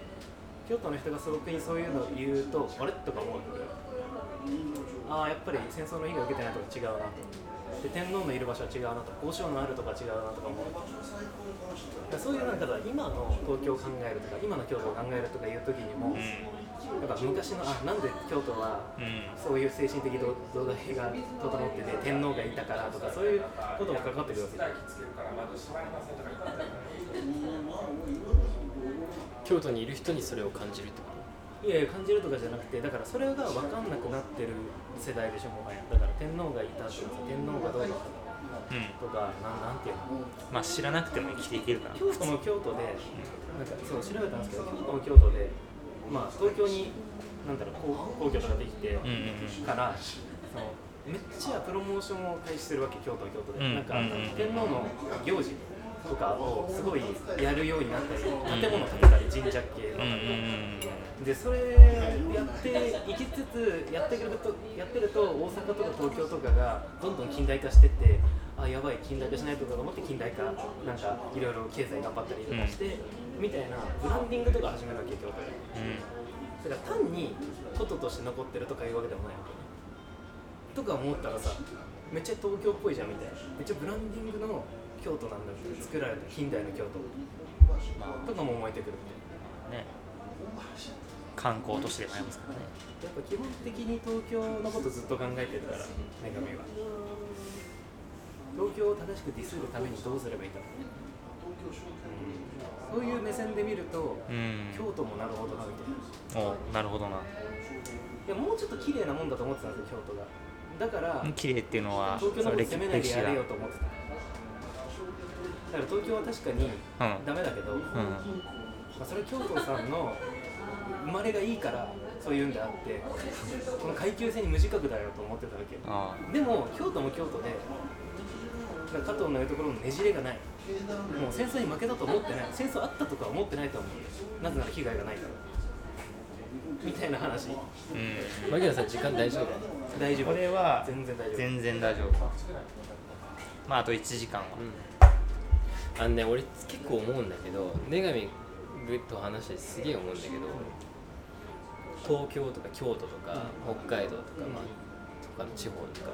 京都の人がすごくにそういうのを言うとあれ？とか思うああやっぱり戦争の被害を受けてないとこ違うなとで天皇のいる場所は違うなと交渉のあるとか違うなとか思う。そういうなんかさ今の東京を考えるとか今の京都を考えるとかいう時にも、なん。か昔のあなんで京都はうん。そういう精神的土土台が整ってて天皇がいたからとかそういうこともかかってくるわけじゃん。京都にいる人にそれを感じるってこいやいや感じるとかじゃなくてだからそれが分かんなくなってる世代でしょもはや。だから天皇がいたとか天皇がどうだったうん。とかなんなんていうの？まあ知らなくても生きていけるから京都も京都でなんかそう調べたんですけど京都も京都でまあ東京になんだろう皇皇居とかできてうんうんからそのめっちゃプロモーションを開始するわけ京都は京都で、うん。なんかうんうん天皇の行事とかをすごいやるようになったり建物建てたり神社系の、うんうんうんでそれやっていきつつやってくるとやってると大阪とか東京とかがどんどん近代化してってあやばい近代化しないとかと思って近代化なんかいろいろ経済頑張ったりとかして、みたいなブランディングとか始めるわけ京都で。だから単にこととして残ってるとかいうわけでもないわけ。ねとか思ったらさめっちゃ東京っぽいじゃんみたいな。めっちゃブランディングの京都なんだって作られた近代の京都。とかも思えてくるみたいな。ね観光都市でもありますからね。やっぱ基本的に東京のことずっと考えてるから女神は。東京を正しくディスるためにどうすればいいか、うん、そういう目線で見ると、うん。京都もなるほどなみたいな。おなるほどな。いやもうちょっと綺麗なもんだと思ってたんですよ京都が。だから綺麗っていうのは東京のこと攻めないでやれよと思ってた。だから東京は確かにうん。ダメだけど、まうん。あ、それは京都さんの生まれがいいからそういうんであってこの階級性に無自覚だよと思ってたわけ。あでも京都も京都で加藤の言うところのねじれがない。もう戦争に負けたと思ってない。戦争あったとかは思ってないと思う。なぜなら被害がないから。みたいな話。あうん。牧野さん時間大丈夫大丈夫。これは全然大丈夫。全然大丈夫まああと1時間は。あのね俺結構思うんだけど女神と話してすげえ思うんだけど東京とか京都とか北海道とか、まあ、他の地方とか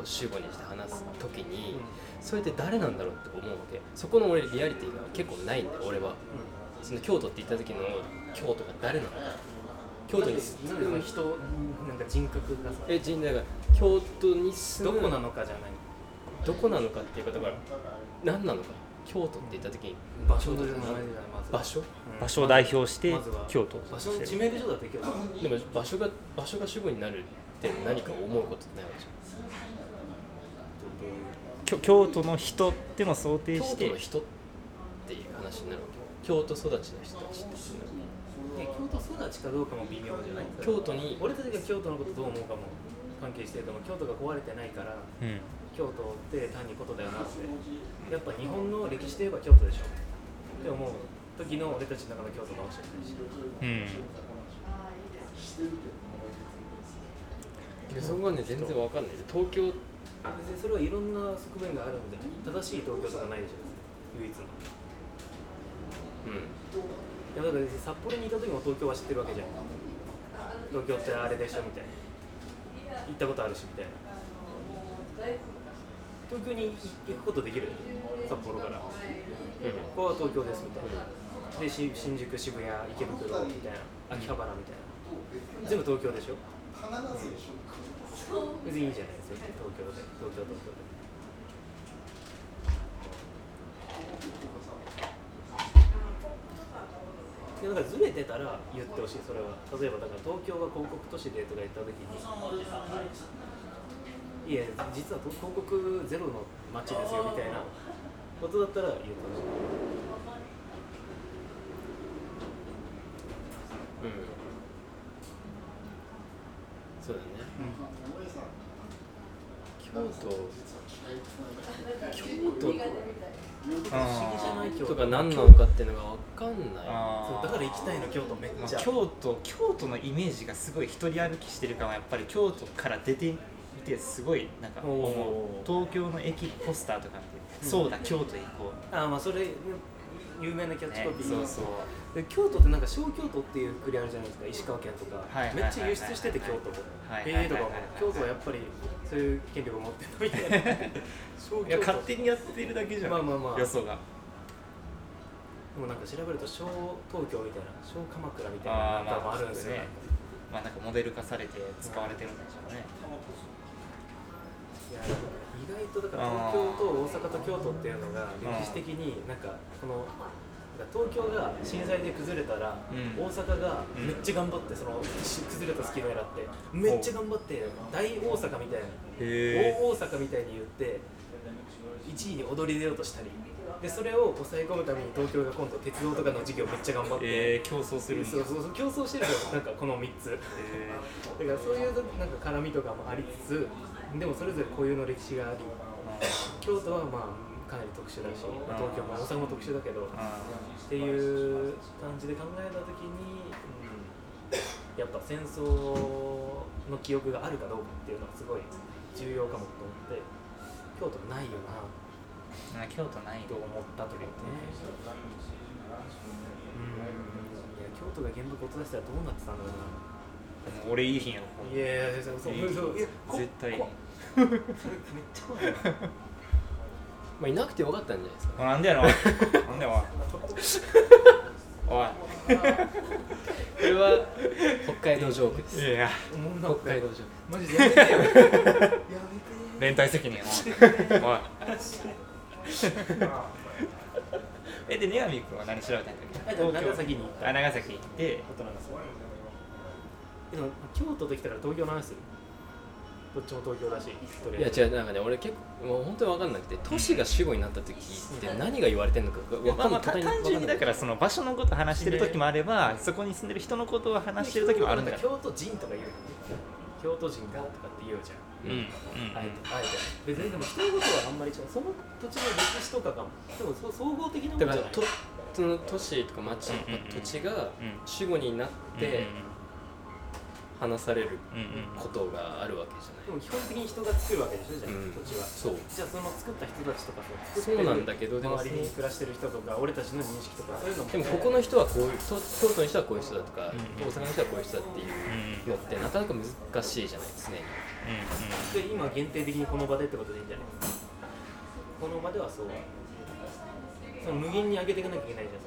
を主語にして話す時に、それって誰なんだろうって思うわけ。そこの俺リアリティが結構ないんだよ俺は。その京都って言った時の京都が誰なのか京都に住なんでそのむ人なんか人格がさえ人だから京都に住むどこなのかじゃない。どこなのかっていうかだから何なのか京都って言った時に場所場所？うん。場所を代表して京都。場所の知名度上だって京都でも場所が場所が主語になるって何か思うことってないわけじきょ京都の人ってのを想定ゃん京して都の人っていう話になるわけ。京都育ちの人たちって京都育ちかどうかも微妙じゃない京都に俺たちが京都のことどう思うかも関係してると思う京都が壊れてないからうん京都って単にことだよなって。やっぱ日本の歴史といえば京都でしょ。って思う時の俺たちの中の京都かもしれないし。うん。でそこがね全然わかんない。東京。別にそれはいろんな側面があるんで正しい東京とかないでしょ。唯一の。うん。いやだから別に札幌にいた時も東京は知ってるわけじゃん。東京ってあれでしょみたいな。行ったことあるしみたいな東京に行くことできる？札幌から、ここは東京ですみたいな。でし新宿渋谷池袋みたいな。秋葉原みたいな。全部東京でしょ？別にいいじゃないですか東京で。東京東京で。いやだからずれてたら言ってほしいそれは。例えばだから東京が広告都市でとか言った時にいや実は広告ゼロの街ですよみたいな。ことだったら言ってほしいうん。そうだね。京都。京都。とか何なのかっていうのが分かんない。そうだから行きたいの京都めっちゃ、まあ京都京都のイメージがすごい一人歩きしてる感はやっぱり京都から出てみてすごいなんか思う。東京の駅ポスターとか見て、う。ん。そうだ京都行こあーまあそれ有名なキャう、ッチコピー、そうそう。で京都ってなんか小京都っていうくくりあるじゃないですか。石川県とか、めっちゃ輸出してて京都もはいへえとかも京都はやっぱりそういう権力を持ってるみたいな。小 いや勝手にやってるだけじゃん、まあまあまあ。よそが。でもなんか調べると小東京みたいな。小鎌倉みたいななんかもあるんですよ、ね。まあなんかモデル化されて使われてるんでしょうね、いや意外とだから東京と大阪と京都っていうのが歴史的になんかこの東京が震災で崩れたら、うん。大阪がめっちゃ頑張ってそのし崩れた隙を狙ってめっちゃ頑張って大大阪みたいなへ大大阪みたいに言って1位に躍り出ようとしたりでそれを抑え込むために東京が今度鉄道とかの事業めっちゃ頑張って、えー、競争するそうそうそう競争してるよ。なんかこの3つ。えだからそういうなんか絡みとかもありつつでもそれぞれ固有の歴史があり京都はまあかなり特殊だし、まあ東京も大阪も特殊だけど、っていう感じで考えた時に、うんやっぱ戦争の記憶があるかどうかっていうのはすごい重要かもと思って京都ないよな。京都ないと思ったというね。うん。いや京都が原爆落としたらどうなってたんだろうな俺いい日やろいやいやそうそう絶対。それ めっちゃ怖い。なまあいなくてよかったんじゃないですか。なんでやろ。なんでおいおい。これは北海道ジョークです。いや北海道ジョーク。マジでやめてよ。やめて。連帯責任おい。えで根上君は何調べたんだっけ？あ長崎に行った。あ長崎行って。大人がすごいでも京都と来たら東京の話する？どっちも東京だしとりいやあえず違うなんかね俺結構もう本当に分かんなくて都市が主語になった時って何が言われてるのかが分まあまあかんない。単純にだからその場所のこと話してる時もあればそこに住んでる人のことを話してる時もあるんだ。から京都人とか言う京都人がとかって言うじゃん。うんうんあえて。あえて。別にでも人のことはあんまりその土地の歴史とかがでもそう総合的なもんじゃない？だからとその都市とか町とかうんうんうん。土地がうん主語になって話されるうんうんうんことがあるわけじゃない。でも基本的に人が作るわけでしょじゃあ、うん。土地は。そう。じゃあその作った人たちとかさそうなんだけどでも周りに暮らしてる人とか俺たちの認識とかそう。いうのもでもここの人はこういうと京都の人はこういう人だとか、うん大阪の人はこういう人だっていうのってなかなか難しいじゃないですねで今限定的にこの場でってことでいいんじゃないこの場ではそう。その無限に上げていかなきゃいけないじゃん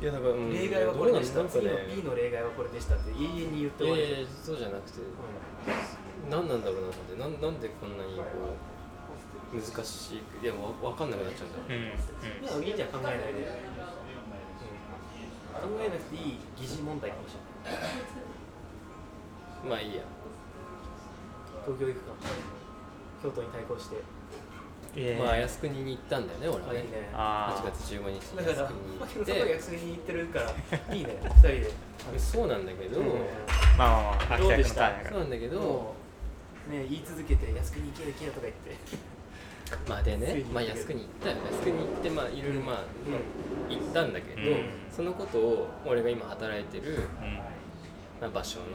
いやだから、うん例外はこれでした、ね。B の例外はこれでしたって永遠に言って終わり。いやいやそうじゃなくて何なんだろうなってなんなんでこんなにこう難しいいやわ分かんなくなっちゃうんだろううんうん。いやいいじゃん考えないで、うん。考えなくていい疑似問題かもしれない。まあいいや。東京行くか。京都に対抗してえまあ靖国に行ったんだよね俺はね。あいいね。あ8月15日にだから靖国に行っそこて安に行ってるからいいね二人で。そうなんだけど、うん。まあまあまあ秋田君どうでした？のターンやからそうなんだけどもうね言い続けて靖国行け行けとか言って。まあでね、まあ、靖国行ったよ靖国行ってまあいろいろまあ、行ったんだけど、うん。そのことを俺が今働いてるうん。な場所の、う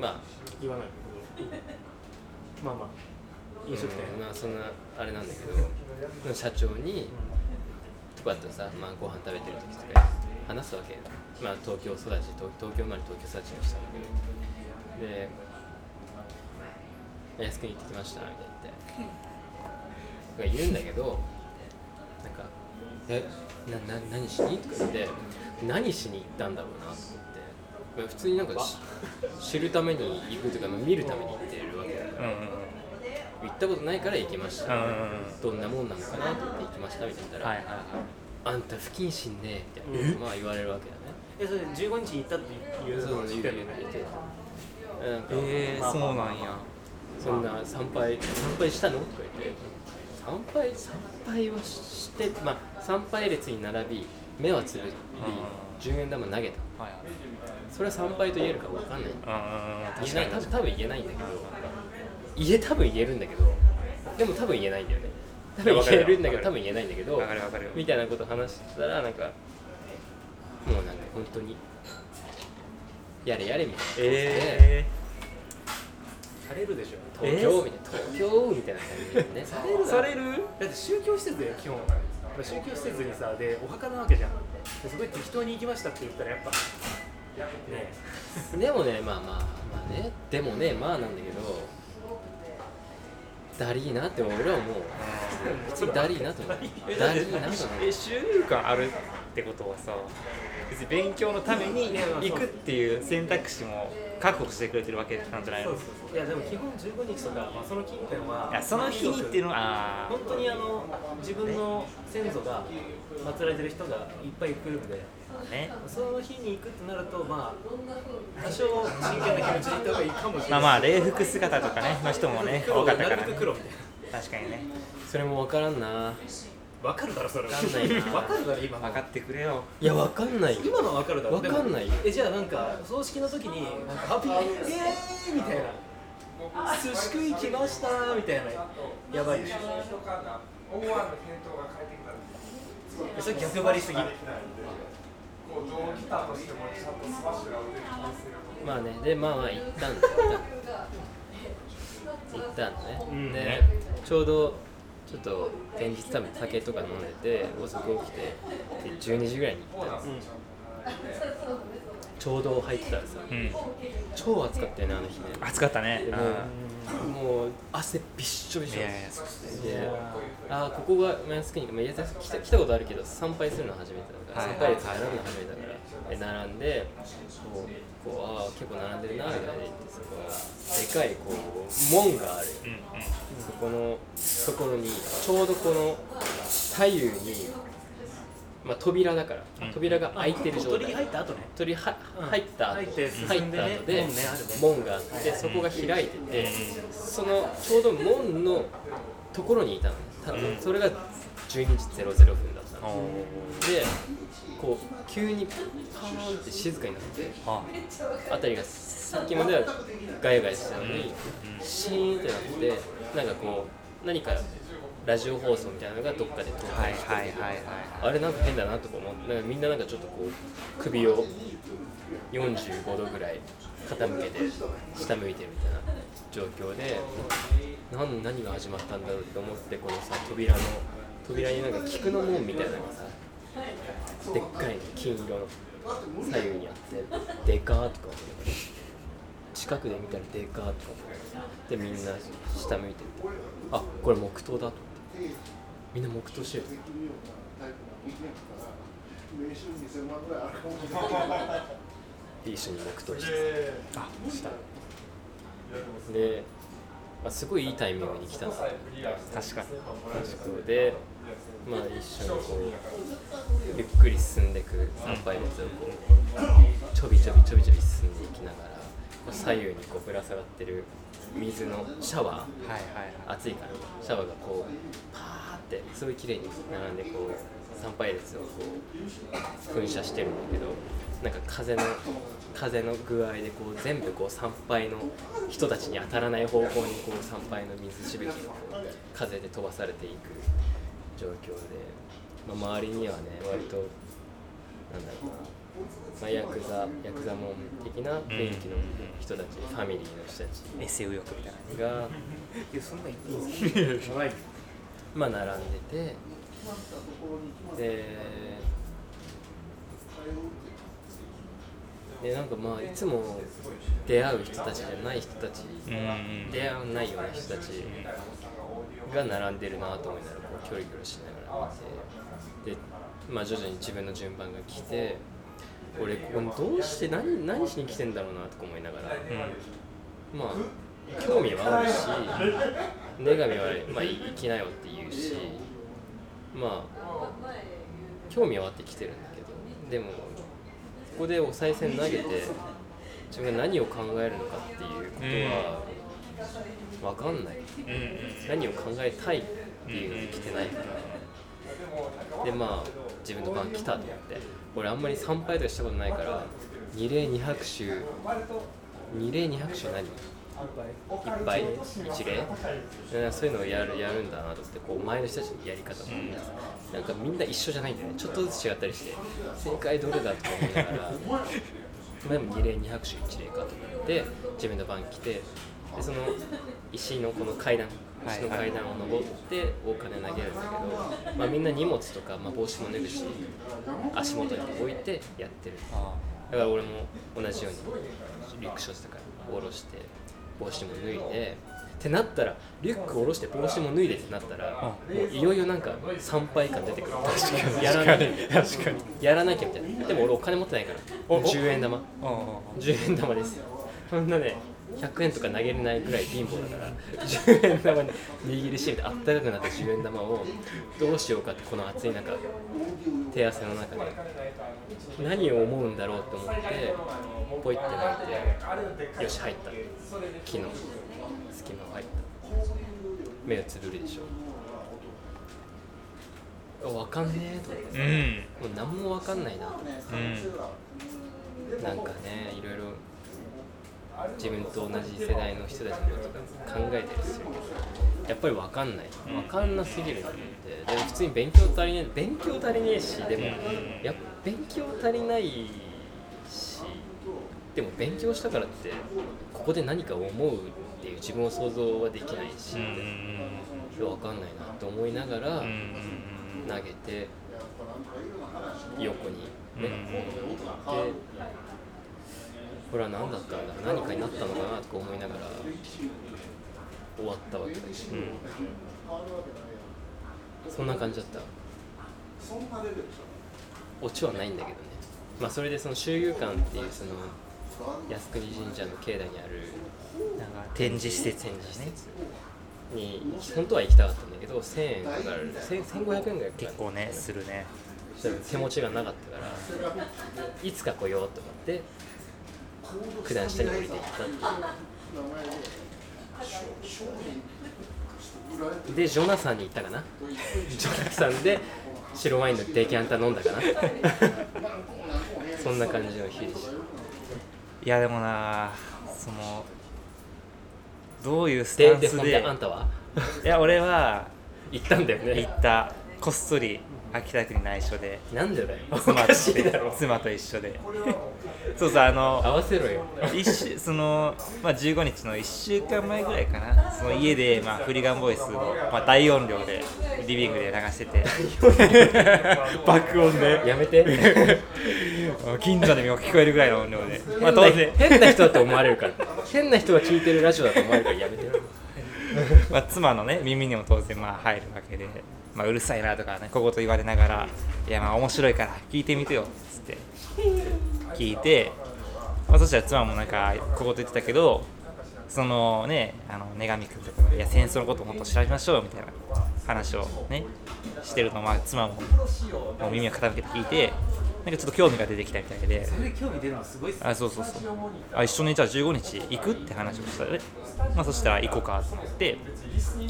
ん。まあ言わない。けどまあまあ飲食店、うんまあそんなあれなんだけど社長にとかとさ、まあ、ご飯食べてる時とか話すわけよ。まあ東京育ち東東京生まれ東京育ちの人なんだけど。で「安くに行ってきました」みたいな。言って言うんだけどなんか「えなな何しに?」とか言って何しに行ったんだろうな？と思って。まあ普通になんかし知るために行くというかまあ見るために行ってるわけだから。うんうん行ったことないから行きました、うん。うんどんなもんなのかなと思って行きましたみたいな。言ったら、はいはいはい。あんた不謹慎ねみたいな、まあ言われるわけだね。えそれ15日に行ったっていうのそう言う言う言ってなんか、えー、まあそうなんや。そんな参拝参拝したの？とか言って。参拝参拝はしてまあ参拝列に並び目はつぶり10円玉投げた。はいはい。それは参拝と言えるか分かんない。うん言えない。多分多分言えないんだけど言え多分言えるんだけどでも多分言えないんだよね。多分言えるんだけど多分言えないんだけどわかるわかる。みたいなこと話してたらなんかもうなんか本当にやれやれみたいな感じで、えされるでしょ。東京みたいな。東京みたいな感じでね。される？される？だって宗教施設だよ基本。宗教施設にさでお墓なわけじゃん。ですごい適当に行きましたって言ったらやっぱね。でもねまあまあまあね。でもねまあなんだけどダリーなって俺は思う。別にダリーなと思う。えダリーなと思うえ収入感あるってことはさ別に勉強のために行くっていう選択肢も確保してくれてるわけなんじゃないの？そうそうそう。いやでも基本15日とか、まあ、その近辺はいやその日にっていうのはあ本当にあの自分の先祖が祀られてる人がいっぱい来るんでーね。その日に行くってなるとまあ多少真剣な気持ちで行った方がいいかもしれない。まあまあ礼服姿とかねの人もね多かったから、ね。確かにね。それも分からんな。わかるだろそれわかんないな。わかるだろ今の。分かってくれよ。いや分かんない。よ今のはわかるだろ。わかんない。えじゃあなんか葬式の時になんかハッピーイエーイみたいな。寿司食い来ましたみたいな。やばいでしょ。えそれ逆張りすぎまあねでまあまあ行ったんだ行ったんだね、うん。でちょうどちょっと前日多分酒とか飲んでて遅く起きてで12時ぐらいに行った。の、ちょうど入ってたらさ、うん。超暑かったよねあの日ね。暑かったね。うもう汗びっしょびしょであーここがマヤスクニック、ま来た来たことあるけど参拝するの初めてだから、はい。参拝列並ぶの初めてだから。で並んでこうこうああ結構並んでるなみたいな言ってそこでかいこう門がある。ようんうん。そこのところにちょうどこの左右に、まあ、扉だから、うん。扉が開いてる状鳥態入った後ね。鳥はうん。入った後。入って進んでね入った後で門ね門があってそこが開いててそのちょうど門のところにいたの。たうん。それが12時00分だったの。おでこう急にパーンって静かになってあ。辺りがさっきまではガヤガヤしてたのにシーンってなってなんかこう何かラジオ放送みたいなのがどっかで通ったはいりしてはいはいはい。あれなんか変だなとか思ってなんかみんななんかちょっとこう首を45度ぐらい傾けて下向いてるみたいな状況でなん何が始まったんだろうって思ってこのさ扉の扉になんか菊の門みたいなのがさでっかい金色の左右にあってでかーとか思って近くで見たらでかーとか思ってでみんな下向いててあこれ黙祷だとみんな黙祷してる。で一緒に黙祷してあした。で、まあ、すごいいいタイミングに来たんですよ確かに。で、まあ、一緒にこうゆっくり進んでいく参拝列をこうちょびちょびちょびちょび進んでいきながら左右にこうぶら下がってる水のシャワーはいはいはい。暑いからシャワーがこうパーってすごい綺麗に並んでこう参拝列をこう噴射してるんだけどなんか風の風の具合でこう全部こう参拝の人たちに当たらない方向にこう参拝の水しぶきが風で飛ばされていく状況で、まあ、周りにはね割となんだろうなまあ、ヤクザヤクザモン的な雰囲気の人たち、ファミリーの人たち。S 右翼みたいな。ねがいやそんなん言っていいんですか？はいまあ並んでて。ででなんかまあいつも出会う人たちじゃない人たち、出会わないような人たちが並んでるなと思いながらこうキョロキョロしながら見て。で、まあ、徐々に自分の順番が来て俺ここにどうして何何しに来てんだろうなとか思いながら、まあ興味はあるし女神は、まあ、行きなよって言うしまあ興味はあって来てるんだけどでもここでお賽銭投げて自分が何を考えるのかっていうことは分かんない、何を考えたいっていうのに来てないから。でまあ自分の番来たと思って俺あんまり参拝とかしたことないから二礼二拍手二礼二拍手何？いっぱい一礼そういうのをやるやるんだなと思ってこう前の人たちのやり方もなんかみんな一緒じゃないんだよね。ちょっとずつ違ったりして。正解どれだと思いながらまでも二礼二拍手一礼かと思って自分の番来てでその石のこの階段石の階段を登ってお金投げるんだけど、まあ、みんな荷物とか、まあ、帽子も脱ぐし足元に置いてやってる。あだから俺も同じようにリュックショーツとか下ろして帽子も脱いでってなったらリュック下ろして帽子も脱いでってなったらもういよいよなんか参拝感出てくる。確かに。やらない確かに。やらなきゃみたいな。でも俺お金持ってないから。おお。10円玉。ああ。10円玉ですよ。そんなね100円とか投げれないぐらい貧乏だから10円玉に握りしめてあったかくなった10円玉をどうしようかってこの暑い中手汗の中で何を思うんだろうと思ってポイって投げてよし入った。木の隙間入った。目をつぶるでしょ。あ分かんねえと思ってうん。もう何も分かんないなと思ってうん。なんかねいろいろ自分と同じ世代の人たちのこと考えたりするけどやっぱり分かんない分かんなすぎるなってでも普通に勉強足りねえ勉強足りねえしでもや勉強足りないしでも勉強したからってここで何か思うっていう自分を想像はできないし、分かんないなと思いながら投げて横にうんね、でこれは何だったんだ何かになったのかなとか思いながら終わったわけだし、そんな感じだった。オチはないんだけどね。まあそれでその周遊館っていうその靖国神社の境内にあるなんか展示施設展示施設に本当は行きたかったんだけど1000円かかる。1000 1500円ぐらいかかる。結構ねするね。手持ちがなかったからいつか来ようと思って九段下に降りていったっていうでジョナサンに行ったかな？ジョナサンで白ワインのデキャンタ飲んだかな？そんな感じの日でした。いやでもなそのどういうスタンスで？であんたは？いや俺は 行ったんだよ行ねったこっそり秋田区に内緒でなんでだよ。お妻かしいだろ。妻と一緒で。そうそうあの合わせろよ。一週その、まあ、15日の1週間前ぐらいかな。その家で、まあ、フリガンボイスを、まあ、大音量でリビングで流してて。爆音で。やめて。近所でも聞こえるぐらいの音量で、まあ、当然、変な人だと思われるから。変な人が聞いてるラジオだと思われるからやめて まあ、妻のね耳にも当然まあ入るわけで、まあ、うるさいなとかね小言言われながら「いやまあ面白いから聞いてみてよ」っつって聞いて、まあ、そしたら妻もなんか小言言ってたけどそのねあの女神君とかが「いや戦争のこともっと調べましょうよ」みたいな話をねしてるのをまあ妻ももう耳を傾けて聞いてなんかちょっと興味が出てきたみたいで。それ興味出るのすごいっすね。あそうそうそう。あ一緒にじゃあ15日行くって話をしたらね、まあ、そしたら行こうかって、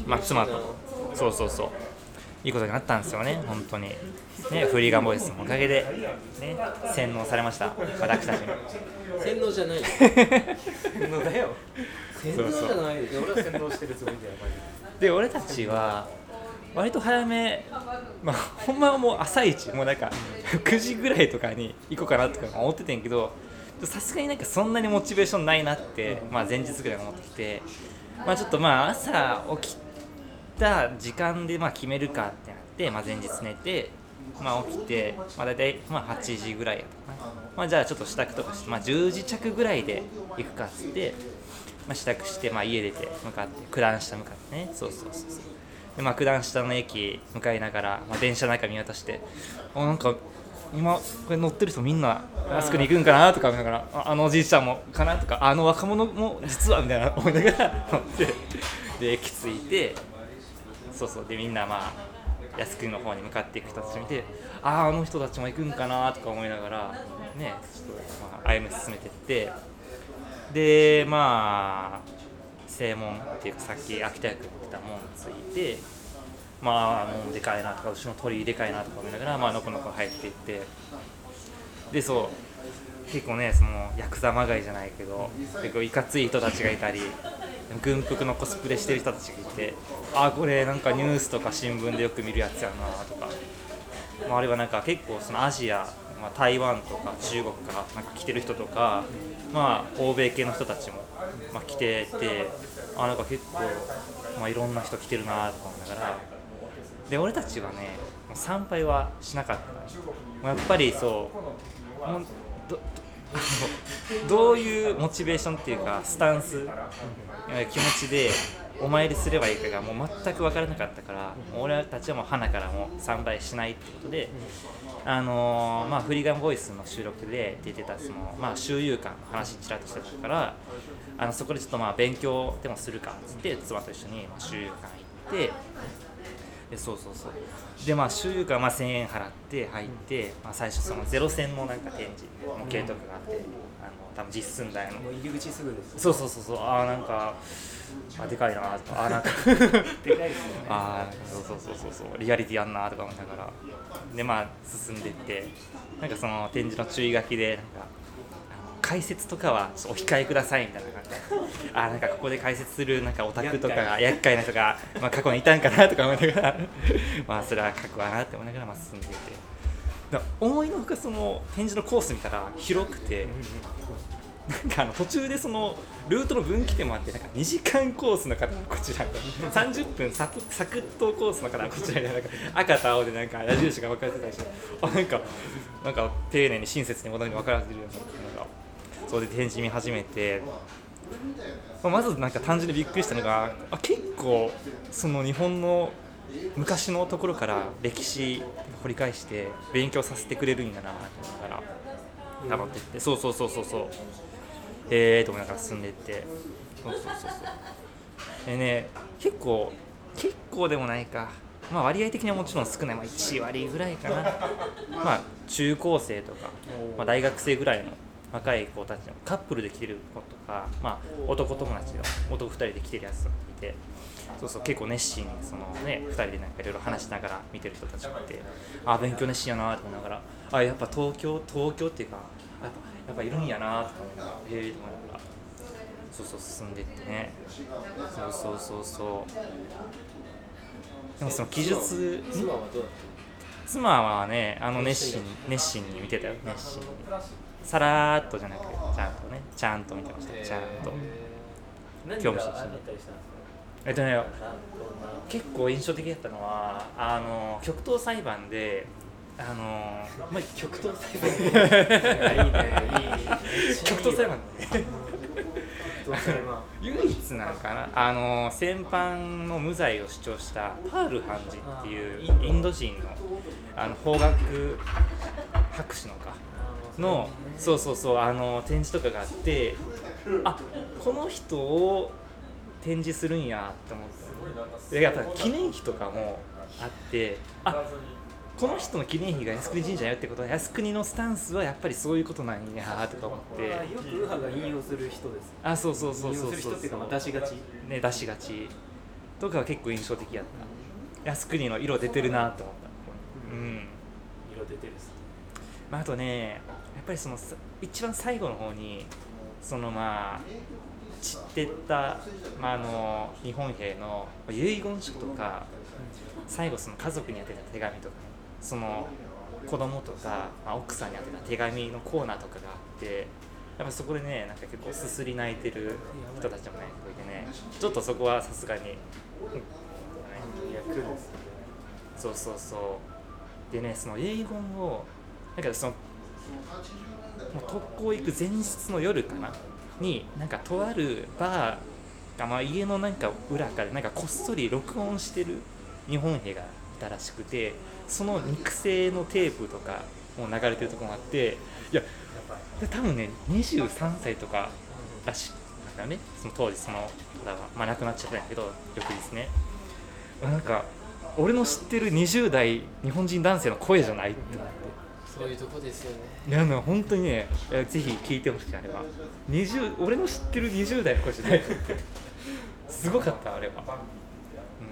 まあ、妻と。そうそうそういいことになったんですよね本当に。ねフリーガンボイスのおかげでね洗脳されました私たちに。洗脳じゃない。よのだよ。洗脳じゃないよ。俺は洗脳してるつもりでやばいで俺たちは割と早め、まあ、ほんまはもう朝一もうなんか9時ぐらいとかに行こうかなとか思っててんけどさすがになんかそんなにモチベーションないなって、まあ、前日ぐらい思ってきて、まあ、ちょっとまあ朝起きた時間でまあ決めるかってなって、まあ、前日寝て、まあ、起きて、まあ、大体まあ8時ぐらいやったかな、まあ、じゃあちょっと支度とかして、まあ、10時着ぐらいで行くかっつって、まあ、支度して、まあ、家出て向かって九段下向かってね。そうそうそうそう。で、まあ、九段下の駅向かいながら、まあ、電車の中見渡してあなんか今これ乗ってる人みんなあそこに行くんかなとか思いながらあのおじいちゃんもかなとかあの若者も実はみたいな思いながら乗ってで駅着いてそうそう。でみんなまあ靖国の方に向かっていく人たちを見てあああの人たちも行くんかなとか思いながらねちょっと、まあ、歩み進めてって。でまあ正門っていうかさっき秋田役ってた門ついてまあ門でかいなとか後ろの鳥居でかいなとか思いながらまあのこのこ入っていって。でそう。結構ねそのヤクザまがいじゃないけど結構いかつい人たちがいたり軍服のコスプレしてる人たちがいてああこれなんかニュースとか新聞でよく見るやつやなとか、まあ、あるいはなんか結構そのアジア、まあ、台湾とか中国からなんか来てる人とか、まあ、欧米系の人たちも、まあ、来ててあなんか結構、まあ、いろんな人来てるなとか思いながら。で俺たちはね参拝はしなかった。やっぱりそうどういうモチベーションっていうかスタンス気持ちでお参りすればいいかがもう全く分からなかったから俺たちはもう花からも参拝しないってことで、あのー、まあ、フリーガンボイスの収録で出てたその、まあ、周遊館の話ちらっとしてたからあのそこでちょっとまあ勉強でもするかっつって妻と一緒に周遊館行ってでそうそうそう。でまあ周遊館まあ1000円払って入って、まあ、最初そのゼロ戦のなんか展示模型とかがあって、あの多分実寸大の。入り口すぐです、そうそうそうそう。ああなんかあでかいなとかあなんか。でかいですよね。ああそうそうそうそうそう。リアリティあんなとか思いながら。でまあ進んでいって。なんかその展示の注意書きでなんか解説とかはお控えくださいみたいな感じで。あなんかここで解説するなんかオタクとかが 厄介な人が、まあ、過去にいたんかなとか思いながらまあそれは書くわなって思いながらまあ進んでいて。思いのほかその展示のコース見たら広くてなんかあの途中でそのルートの分岐点もあってなんか2時間コースの方はこちら。30分サクサクッとコースの方はこちら。でなんか赤と青でなんか矢印が分かれてたりしてあなんかなんか丁寧に親切にものに分かられてるようなのがそれで展示見始めて、まあ、まずなんか単純にびっくりしたのがあ結構その日本の昔のところから歴史掘り返して勉強させてくれるんだなと思いながら頑張ってってそうそうそうそうそう。ええ、と思いながら進んでいって。そうそうそうそう。でね結構結構でもないか。まあ割合的にはもちろん少ない、まあ、1割ぐらいかな。まあ中高生とか、まあ、大学生ぐらいの若い子たちのカップルで来てる子とか、まあ、男友達が男2人で来てるやつとかいてそうそう結構熱心にその、ね、2人でなんかいろいろ話しながら見てる人たちがいてあ勉強熱心やなと思いながらあやっぱ東京東京っていうかやっぱやっぱいるんやなと思いながらへえと思いながらそうそう進んでってね。そうそうそうそう。でもその記述妻はどうだっ妻はねあの熱心熱心に見てたよ熱心にさらーっとじゃなくちゃんとねちゃんと見てました。ちゃんと。何興味津々。えっとね結構印象的だったのはあの極東裁判であのまあ極東裁判？いいねいい極東裁判。で 唯一なのかなあの戦犯の無罪を主張したパール判事っていうインド人のあの法学博士のかのそうそうそうあの展示とかがあってあこの人を展示するんやって思ってでやっぱ記念碑とかもあってあこの人の記念碑が靖国神社やってことは靖国のスタンスはやっぱりそういうことなんやとか思って。よく右派が引用する人です。あそうそうそうそうそうする人っていうかまあ出しがち。ね出しがち。とかは結構印象的やった。靖国の色出てるなって思った。うん。色出てるっすまあ、あとねやっぱりその一番最後の方にそのまあ散ってった、まあ、あの日本兵の遺言書とか最後その家族に宛てた手紙とかねその子供とか、まあ、奥さんに宛てた手紙のコーナーとかがあってやっぱそこでねなんか結構すすり泣いてる人たちもねいてねちょっとそこはさすがに役です。そうそうそう。でねその英語をなんかそのもう特攻行く前日の夜かなになんかとあるバーが、まあ、家のなんか裏からなんかこっそり録音してる日本兵がいたらしくてその肉声のテープとかも流れてるところがあっていや多分ね23歳とからしいんだね。その当時その方が、まあ、亡くなっちゃったんやけど翌日ね。なんか俺の知ってる20代日本人男性の声じゃないって。そういうとこですよねいや、な本当にね、ぜひ聞いてほしい、あれは。20俺の知ってる20代の声じゃない。すごかった、あれは。う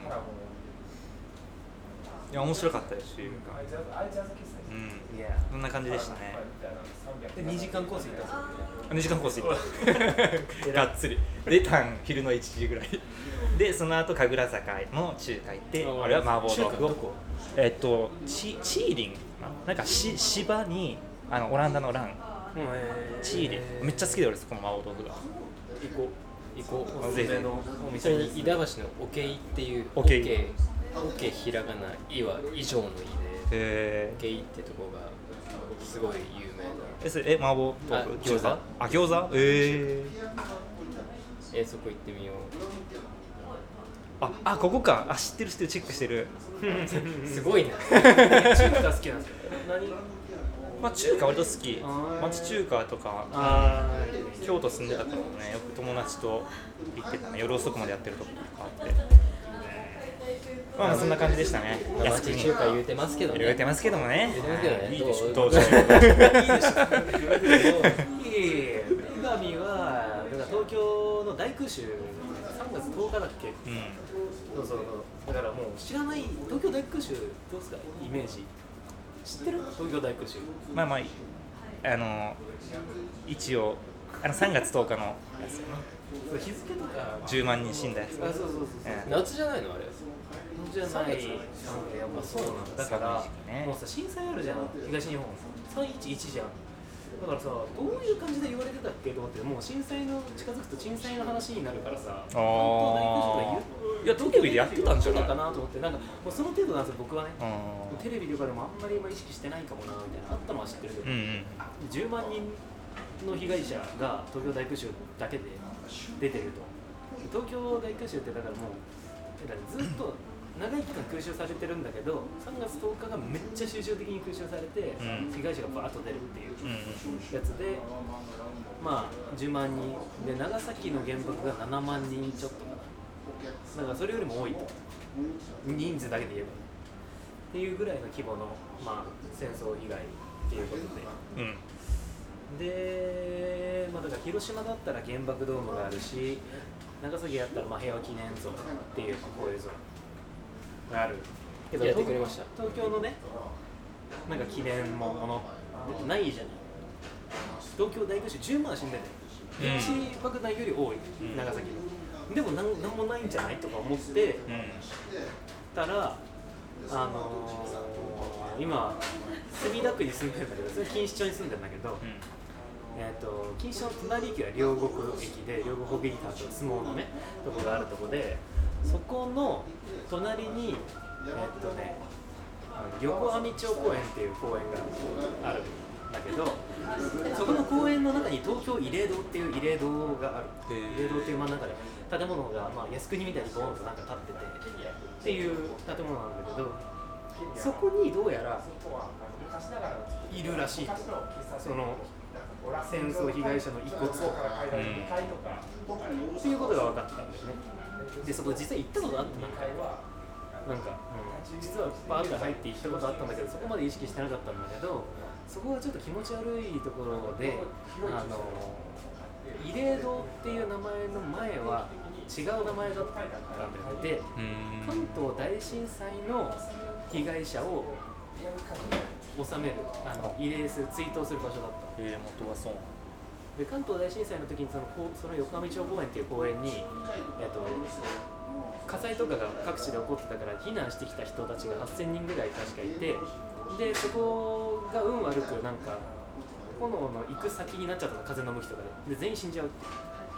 ん、いや、面白かったですし、うん、いやそんな感じでしたね？で2時間コース行ったんですよ2時間コース行った。がっつり。で、タン、昼の1時ぐらい。で、その後、神楽坂の中華行って、ああれは麻婆豆腐を。えっと、チチーリンかななんかし芝にあのオランダのラン。チーリンめっちゃ好きで俺そこの麻婆豆腐が行こう。行こう。おすすめのおそ店に板橋のおけいっていうおけいおけひらがな、いは以上のいで、へおけいってとこがすごい有名な。えそれえ麻婆豆腐？あ餃子？あ餃子？ええそこ行ってみよう。ああここか。あ知ってる知ってる。チェックしてる すごいな。中華好きなんですよ。何？まあ中華割と好き。町中華とかあ京都住んでたからねよく友達と行ってたね。夜遅くまでやってるとことかあって。まあまあそんな感じでしたね。安中華言うてますけどね。言うてますけどもね。いいいでしょ。どう？いいでしょはだから東京の大空襲3月10日だっけうんそうそうそうだからもう知らない東京大空襲どうですかイメージ。知ってる？東京大空襲。まあまああの一応あの3月10日のやつ日付とか。10万人死んだやつ。あそうそうそうそう。ええ。夏じゃないのあれ。じゃない3月やっぱそうなんだ。だからねもうさ震災あるじゃん。東日本。311じゃん。だからさどういう感じで言われてたっけ？ってもう震災の近づくと震災の話になるからさ本当大空襲とか言う？いや東京でやってたんじゃない？かなと思ってなんかもうその程度なんですよ僕はね。うテレビとかでもあんまり今意識してないかもなみたいなあったのは知ってるけど、んうん。10万人の被害者が東京大空襲だけで出てると。東京大空襲ってだからもうずっと長い期間空襲されてるんだけど3月10日がめっちゃ集中的に空襲されて、うん。被害者がバーッと出るっていうやつでまあ10万人。で長崎の原爆が7万人ちょっとかな。だからそれよりも多いと。人数だけで言えば。ねっていうぐらいの規模の、まあ、戦争被害っていうことで。うん。で、まあ、だから広島だったら原爆ドームがあるし長崎だったらまあ平和記念像っていうこういう像がある。けどやってくれました。東京のねなんか記念もものないじゃない。東京大空襲10万死んでる、うん。一爆弾より多い。うん。長崎の。でもなんなんもないんじゃないとか思ってうん。たらあのー、今墨田区に住んでるんだけどそれ錦糸町に住んでるんだけど、えー、と錦糸町の隣駅が両国駅で両国ビーターと相撲のねとこがあるとこでそこの隣にえっ、とね横網町公園っていう公園があるんだけどそこの公園の中に東京慰霊堂っていう慰霊堂がある。慰霊堂っていう真ん中で建物が、まあ、靖国みたいにボーンとなんか立っててっていう建物なんだけどそこにどうやらいるらしいと。その戦争被害者の遺骨とか。っていうことが分かったんだよねでそこ実際行ったことあってなんかなんか、うん、実はバーッと入って行ったことあったんだけどそこまで意識してなかったんだけどそこがちょっと気持ち悪いところであの慰霊堂っていう名前の前は違う名前だったんだよね。でうん。関東大震災の被害者を収めるあの慰霊する追悼する場所だった。えー、元はそうで関東大震災の時にそのその横上町公園っていう公園に、えっと火災とかが各地で起こってたから避難してきた人たちが8000人ぐらい確かいてでそこが運悪くなんか炎の行く先になっちゃったの風の向きとかで。で全員死んじゃう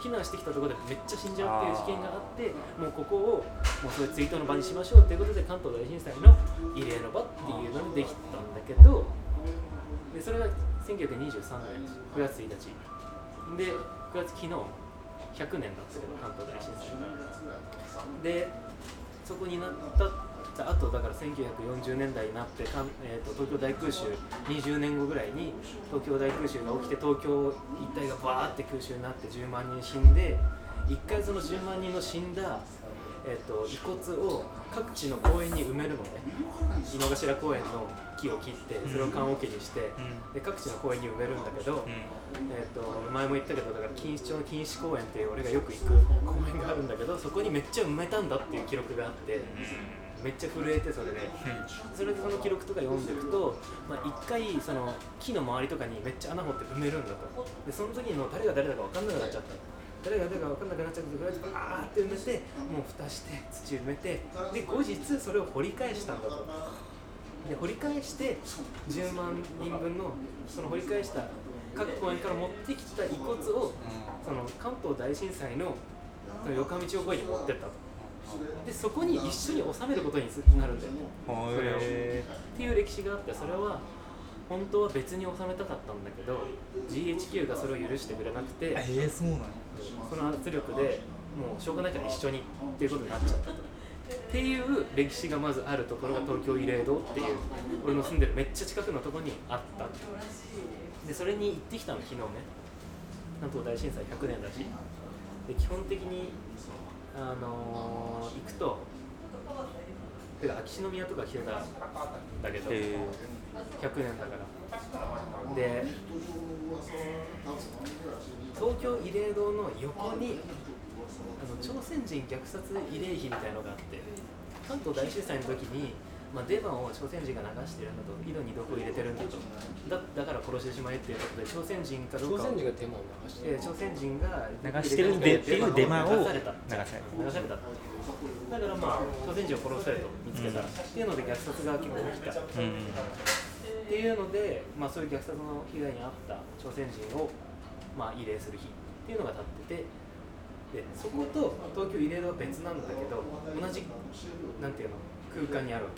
避難してきたところでめっちゃ死んじゃうっていう事件があってもうここをもうそういう追悼の場にしましょうっていうことで関東大震災の慰霊の場っていうのでできたんだけどでそれが1923年9月1日。で9月昨日100年だったけど関東大震災でそこになったあとだから1940年代になってかん、えー、と東京大空襲20年後ぐらいに東京大空襲が起きて東京一帯がバーって空襲になって10万人死んで一回その10万人の死んだ、えー、と遺骨を各地の公園に埋めるのね。井の頭公園の木を切ってそれを棺桶にして、で各地の公園に埋めるんだけど、えー、と前も言ったけどだから錦糸町の錦糸公園っていう俺がよく行く公園があるんだけどそこにめっちゃ埋めたんだっていう記録があってめっちゃ震えてそれで。それでその記録とか読んでいくと、まあ、一回その木の周りとかにめっちゃ穴掘って埋めるんだと。でその時の誰が誰だか分かんなくなっちゃった誰が誰か分かんなくなっちゃってとりあえずバーって埋めてもう蓋して土埋めてで後日それを掘り返したんだと。で掘り返して10万人分のその掘り返した各公園から持ってきた遺骨をその関東大震災のその横道を越えに持ってったと。でそこに一緒に収めることになるんだよそれをっていう歴史があってそれは本当は別に収めたかったんだけど GHQ がそれを許してくれなくて。ええそうなのその圧力でもうしょうがないから一緒にっていうことになっちゃったと。っていう歴史がまずあるところが東京慰霊堂っていう俺の住んでるめっちゃ近くのとこにあった。でそれに行ってきたの昨日ね関東大震災100年だしで基本的にあのー行くとてか秋篠宮とか来てたんだけど100年だから。で東京慰霊堂の横にあの朝鮮人虐殺慰霊碑みたいのがあって関東大震災の時に、まあ、デマを朝鮮人が流してるんだと井戸に毒を入れてるんだと。だだから殺してしまえっていうことで朝鮮人かどうかを朝鮮人がデマを流してえー朝鮮人が流してるんでっていうデマを流された。流され流されただからまあ朝鮮人を殺されと見つけた。ら、っていうので虐殺が結構起きた。っうん。ていうので、まあ、そういう虐殺の被害に遭った朝鮮人を、まあ、慰霊する日っていうのが立っててでそこと東京慰霊堂は別なんだけど同じなんていうの空間にあるわ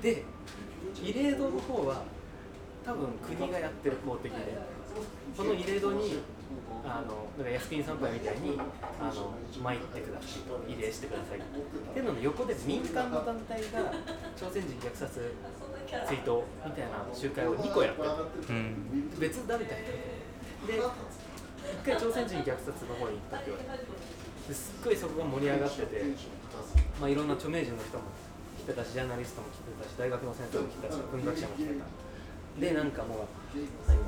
け。で慰霊堂の方は多分国がやってる公的でこの慰霊堂にあのなんか靖国参拝みたいにあの参ってくださいと慰霊してください。っていうのの横で民間の団体が朝鮮人虐殺追悼みたいな集会を2個やってる。うん。別団体で一回朝鮮人虐殺の方に行ったって言われてですっごいそこが盛り上がってて、まあ、いろんな著名人の人も来てたしジャーナリストも来てたし大学の先生も来てたし文学者も来てた。でなんかもう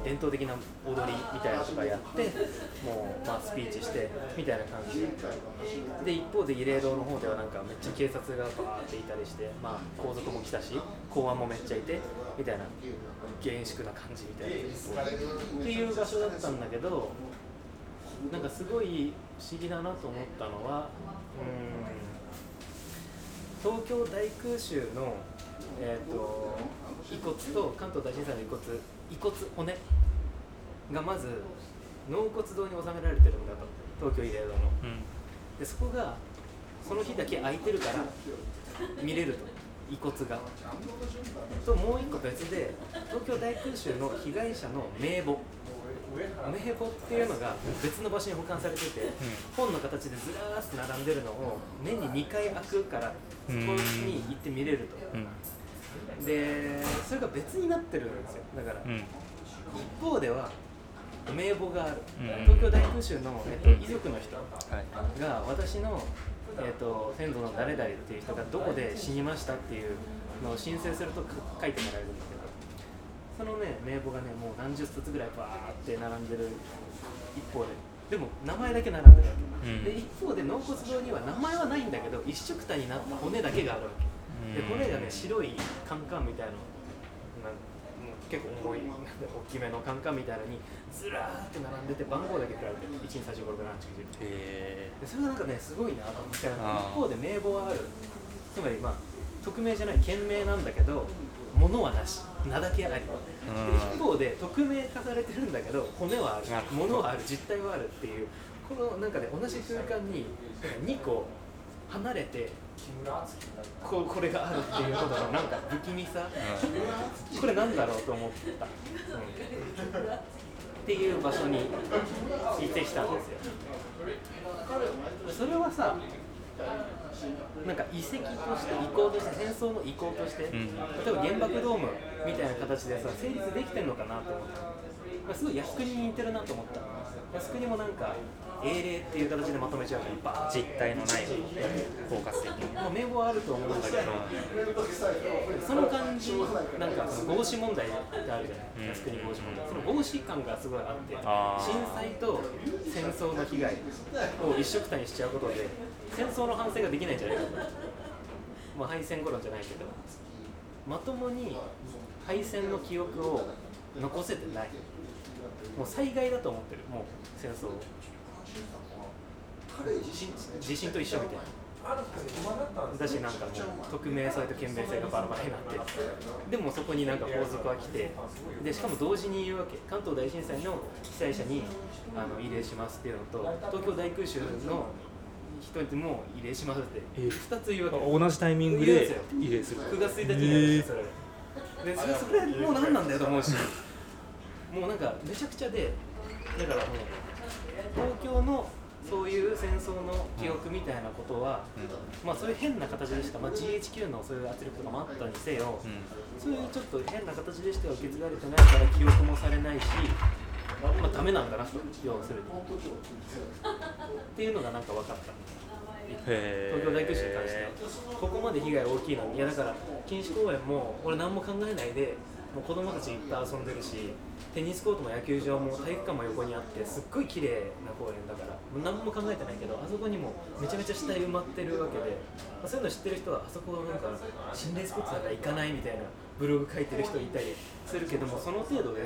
伝統的な踊りみたいなのとかやってもう、まあ、スピーチしてみたいな感じで。一方で慰霊堂の方ではなんかめっちゃ警察がバーっていたりして、まあ、皇族も来たし公安もめっちゃいてみたいな厳粛な感じみたいな。っていう場所だったんだけどなんかすごい不思議だなと思ったのはうん東京大空襲の、えー、と遺骨と関東大震災の遺骨遺骨骨がまず納骨堂に収められてるんだと東京慰霊堂の。うん。でそこがその日だけ空いてるから見れると遺骨が。ともう一個別で東京大空襲の被害者の名簿。名簿っていうのが別の場所に保管されてて、本の形でずらーっと並んでるのを年に2回開くからそこに行って見れると、うんでそれが別になってるんですよ。だから、うん。一方では名簿がある、うん。東京大空襲の、えっと、遺族の人はい。が私の、えー、と先祖の誰々っていう人がどこで死にましたっていうのを申請するとか書いてもらえるんだけどそのね名簿がねもう何十冊ぐらいバーって並んでる一方ででも名前だけ並んでるわけ、うん。で一方で納骨堂には名前はないんだけど一緒くたになった骨だけがあるわけで骨がね白いカンカンみたいなのな結構重い大きめのカンカンみたいなのにずらーって並んでて番号だけ振られて12345678910へでそれがなんかねすごいなと思って一方で名簿はある。つまりまあ匿名じゃない件名なんだけど物はなし。名だけあり、で一方で匿名化されてるんだけど骨はある。物はある。実体はあるっていう。このなんかね同じ空間に2個離れてこ これがあるっていうことのなんか不気味さ、これなんだろうと思った、うん。っていう場所に行ってきたんですよ。それはさなんか遺跡として遺構として戦争の遺構として、ん。例えば原爆ドームみたいな形でさ成立できてるのかなと思った、まあ、すごい靖国に似てるなと思った。靖国もなんか英霊っていう形でまとめちゃうからバー実体のないフォーカス的にまあ、名簿はあると思うんだけど、その感じ、なんかその合死問題ってあるじゃない、靖国合死問題、その合死感がすごいあって、震災と戦争の被害を一緒くたにしちゃうことで、戦争の反省ができないんじゃないかと、まあ、敗戦頃じゃないけど、まともに敗戦の記憶を残せてない、もう災害だと思ってる、もう戦争を。地地震と一緒みたいな。だしなんかもう匿名性と県名性がバラバラになって。でもそこになんか皇族は来て。でしかも同時に言うわけ。関東大震災の被災者にあの慰霊しますっていうのと東京大空襲の人にも慰霊しますって。え2つ言うわけ。同じタイミングで言うんでする。9月1日にやるそれでそれそれもう何なんだよと思うしもうなんかめちゃくちゃでだからもう東京のそういう戦争の記憶みたいなことは、まあそういう変な形でしか、まあ、GHQ のそういう圧力とかもあったにせよ、そういうちょっと変な形でしては受け継がれてないから記憶もされないし、まあダメなんだなと要するに。っていうのがなんか分かった。へ東京大空襲に関しては。ここまで被害大きいのに。いやだから錦糸公園も俺何も考えないでもう子供たちいっぱい遊んでるしテニスコートも野球場も体育館も横にあってすっごい綺麗な公園だから何も考えてないけどあそこにもめちゃめちゃ死体埋まってるわけで、まあそういうの知ってる人はあそこはなんか心霊スポットだから行かないみたいなブログ書いてる人いたりするけどもその程度で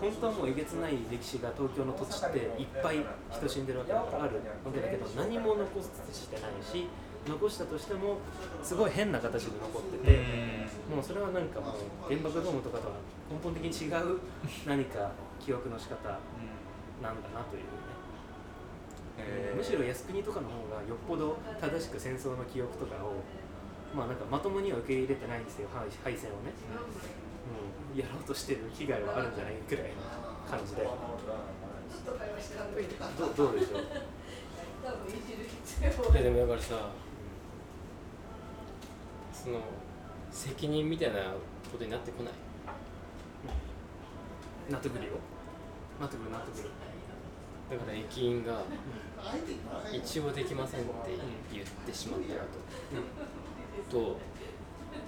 本当はもうえげつない歴史が東京の土地っていっぱい人死んでるわけだからあるわけだけど何も残してないし残したとしてもすごい変な形で残っててもうそれはなんかもう原爆ドームとかとは根本的に違う何か記憶の仕方なんだなというねむしろ靖国とかの方がよっぽど正しく戦争の記憶とかをまあなんかまともには受け入れてないんですよ敗敗戦をね、うん、やろうとしてる被害はあるんじゃないくらいの感じで。どどうでしょう？えでもだからさその責任みたいなことになってこない？納得くるよ。納得くる納得くるだから駅員が一応できませんって言ってしまったこと。と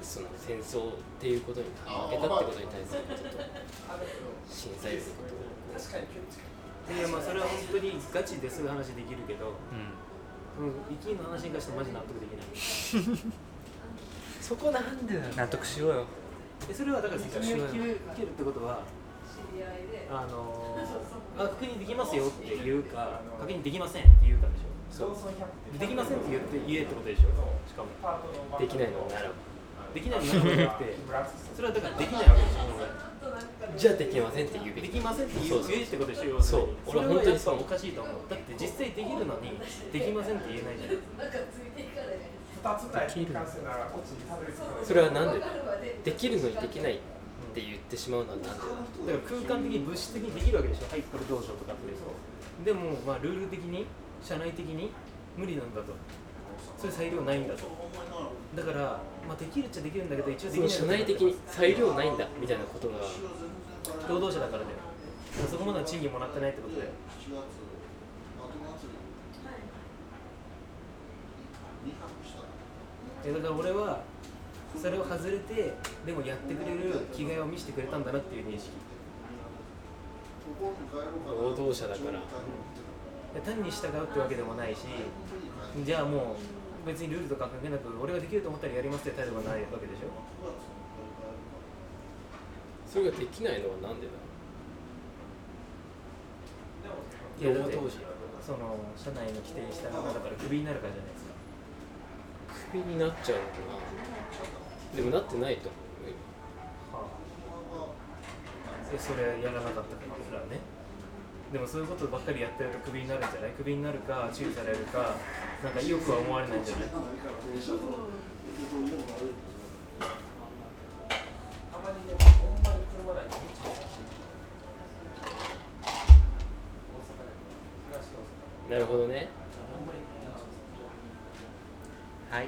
その戦争っていうことに負けたってことに対することと震災ということを。いやまあそれは本当にガチでそういう話できるけど、うん、駅員の話に関してマジ納得できない。そこなんでだ納得しようよ。でそれはだから責任を受ける受けるってことはあのー、あ確認できますよって言うか確認できませんって言うかでしょ。そうできませんって言って言えってことでしょ。しかも。できないの。ならばできないのならじゃなくてそれはだからできないわけでしょじゃあできませんって言う。べきできませんって言うってことでしょそうそれは俺本当にそう。おかしいと思う。だって実際できるのにできませんって言えないじゃん。できるそれはなんで？できるのにできないって言ってしまうのはなんでだだから空間的に物質的にできるわけでしょ。はいこれどうしようとかって。でもまあルール的に社内的に無理なんだと。そういう裁量ないんだと。だから、まあ、できるっちゃできるんだけど一応できない社内的に裁量ないんだみたいなことが。労働者だからだよそこまでの賃金もらってないってことで。えだから俺はそれを外れてでもやってくれる気概を見せてくれたんだなっていう認識。労働者だから。で単に従うってわけでもないしじゃあもう別にルールとか関係なく俺ができると思ったらやりますって態度がないわけでしょ。それができないのはなんでだ？いやだってその社内の規定に従わなかったらクビになるからじゃないですか。クビになっちゃうのかな？でもなってないと。思うよでそれやらなかったからねでもそういうことばっかりやってるとクビになるんじゃない？クビになるか注意されるかなんかよくは思われないんじゃない？なるほどね。はい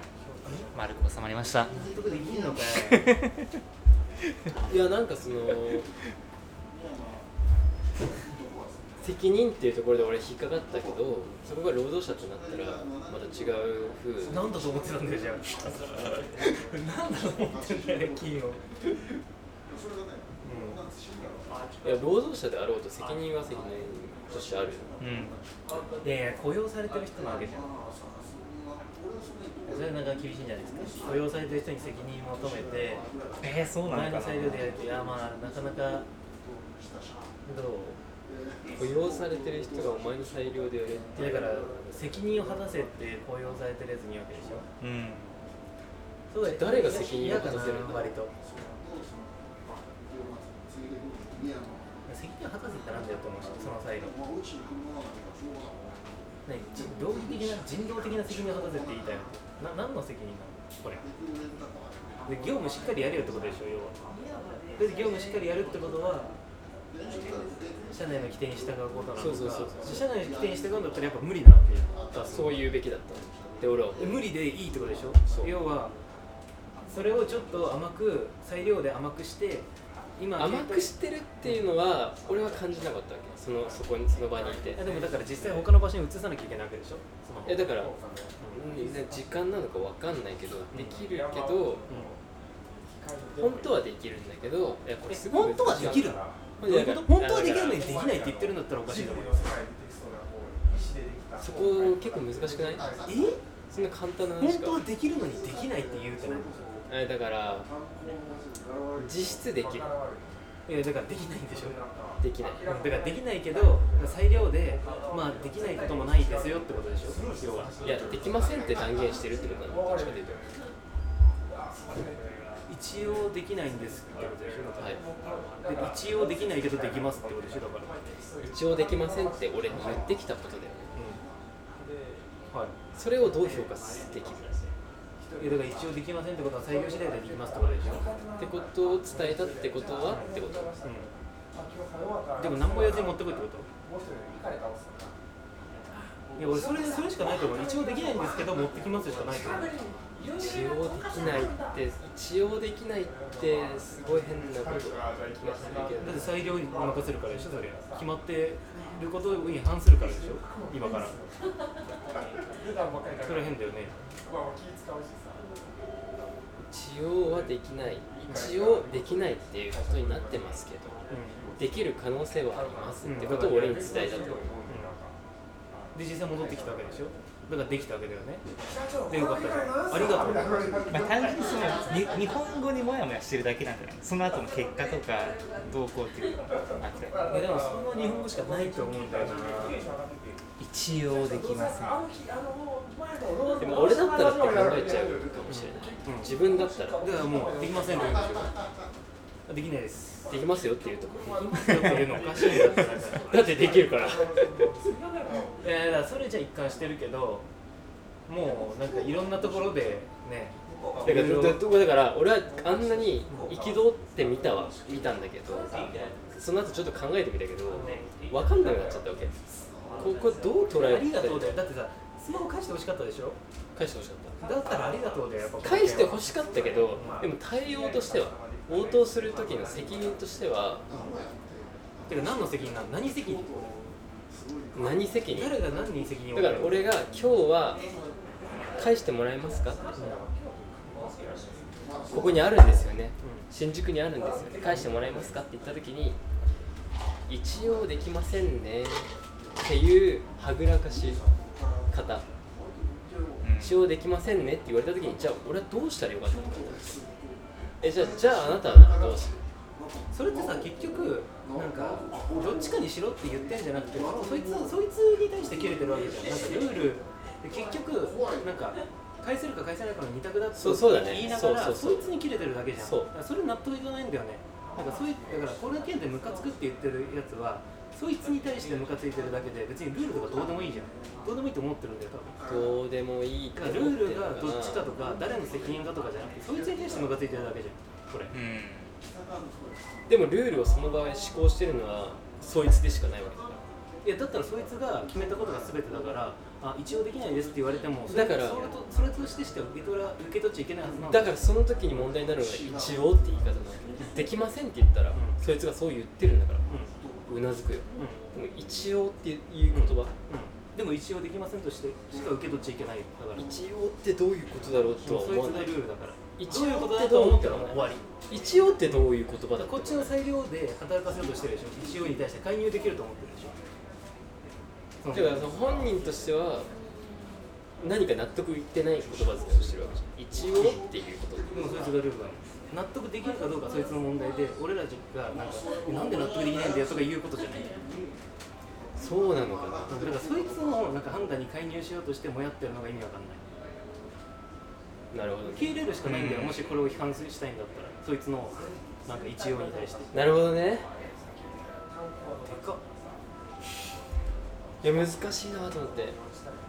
丸く収まりました。いやなんかその責任っていうところで俺引っかかったけどそこが労働者となったらまた違う風。なんだと思ってたんだよじゃあ。なんだと思ってんだよ金を。いや労働者であろうと責任は責任としてある。うん。いやいや雇用されてる人なわけじゃんそれなんか厳しいんじゃないですか。雇用されてる人に責任を求めてえー、そうおなのか。な前の裁量でやるといやまあなかなかどう？雇用されてる人がお前の裁量でやれって。だから責任を果たせって雇用されてるやつに言うわけでしょ。うん。そうだよ誰が責任を果たせるんだ割と責任を果たせってなんだよと思うしその裁量。何？じ道義的な人道的な責任を果たせって言いたいの？な何の責任なの？これ。で業務しっかりやれよってことでしょ要は。で業務しっかりやるってことは社内の規定に従うことなのか。そうそうそう社内の規定に従うんだったらやっぱ無理なわけそう言うべきだった。って俺は無理でいいってことでしょ？要はそれをちょっと甘く裁量で甘くして今甘くしてるっていうのは俺は感じなかったわけ。そのそこにその場にいて。でもだから実際他の場所に移さなきゃいけないわけでしょ？えだから、時間なのかわかんないけどできるけど本当はできるんだけどいやこれすごい本当はできるの？こどういうこと？本当はできるのにできないって言ってるんだったらおかしいと思うよらそこ結構難しくない？え？そんな簡単な本当はできるのにできないって言うってだから実質できるいやだからできないんでしょ。できない。だからできないけど裁量でまあできないこともないですよってことでしょ。要は。いやできませんって断言してるってことなのどっちかというと。一応できないんですってことでしょ。はい。で一応できないけどできますってことでしょだから。一応できませんって俺に言ってきたことだよね。はい。それをどう評価できるいやだから一応できません。ってことは裁量次第でできますとでしょ、ってことを伝えたってことはってこと？うん、でも何も言わずに持ってこいってこと？いや俺それそれしかないと思う。一応できないんですけど持ってきますしかないと思う。一応できないって一応できないってすごい変なこと気がするけどだって裁量に任せるからでしょそれ決まってることに反するからでしょ今からそれは変だよね一応はできない。一応できないっていうことになってますけどできる可能性はありますってことを俺に伝えたと。思うで実際戻ってきたわけでしょ？だからできたわけだよね。でよかった。ありがとうまあ、単純にそのに日本語にモヤモヤしてるだけなんじゃないその後の結果とかどうこうっていうのがなくて。でもその日本語しかないと思うんだよな一応できませんでも俺だったらって考えちゃうかもしれない。自分だったら。だからもうできませんって言うんでしょできないです。できますよっていうとこ。できますよっていうのおかしいんだってだからだってできるから。いやだからそれじゃ一貫してるけどもうなんかいろんなところでねだからだだから俺はあんなに憤ってみたは見たんだけどその後ちょっと考えてみたけど分かんなくなっちゃったわけここどう捉えありがとうだよ。だってさスマホ返してほしかったでしょ？返してほしかっだったらありがとうだよ返してほしかったけどでも対応としては応答する時の責任としてはてか何の責任なの？何責任？何責任？誰が何に責任を？だから俺が今日は返してもらえますか？ここにあるんですよね。新宿にあるんですよね。返してもらえますか？って言った時に一応できませんねっていうはぐらかし方。一応できませんねって言われた時にじゃあ俺はどうしたらよかったのかえじゃあじゃああなたはどうしそれってさ結局なんかどっちかにしろって言ってんじゃなくてそいつそいつに対して切れてるわけじゃん。なんかルール。で結局なんか返せるか返せないかの二択だって言いながらそいつに切れてるだけじゃん。そそれ納得いかないんだよね。なんかそういうだからこの件でムカつくって言ってるやつはそいつに対してムカついてるだけで別にルールとかどうでもいいじゃん。どうでもいいと思ってるんだよ多分。どうでもいいだからルールがどっちかとか誰の責任かとかじゃなくてそいつに対してムカついてるだけじゃんこれ。うん。でもルールをその場合施行してるのはそいつでしかないわけだから。いやだったらそいつが決めたことが全てだからあ一応できないですって言われてもそれだからそれとそれとしてしか受け取ら受け取っちゃいけないはずなのだ。からその時に問題になるのが一応って言い方なのできませんって言ったら、ん。そいつがそう言ってるんだから。ううなずくよ。でも一応っていう言葉、うん。でも一応できませんとしてしか受け取っちゃいけないだから。一応ってどういうことだろうとは思わない。ルールだから。一応ってだと思っどう思ったたらら終わり一応ってどういう言葉だこっちの裁量で働かせようとしてるでしょ？一応に対して介入できると思ってるでしょ？だから本人としては何か納得いってない言葉遣いをしてるわけじゃん。一応っていうこと。でもそいつがルールだ納得できるかどうかはそいつの問題で俺らがなんかなんで納得できないんだよとか言うことじゃない。そうなのかな。だからそいつのなんか判断に介入しようとしてもやってるのが意味わかんない。なるほど。受け入れるしかないんだよ、もしこれを批判したいんだったらそいつのなんか一応に対して。なるほどね。いや難しいなと思って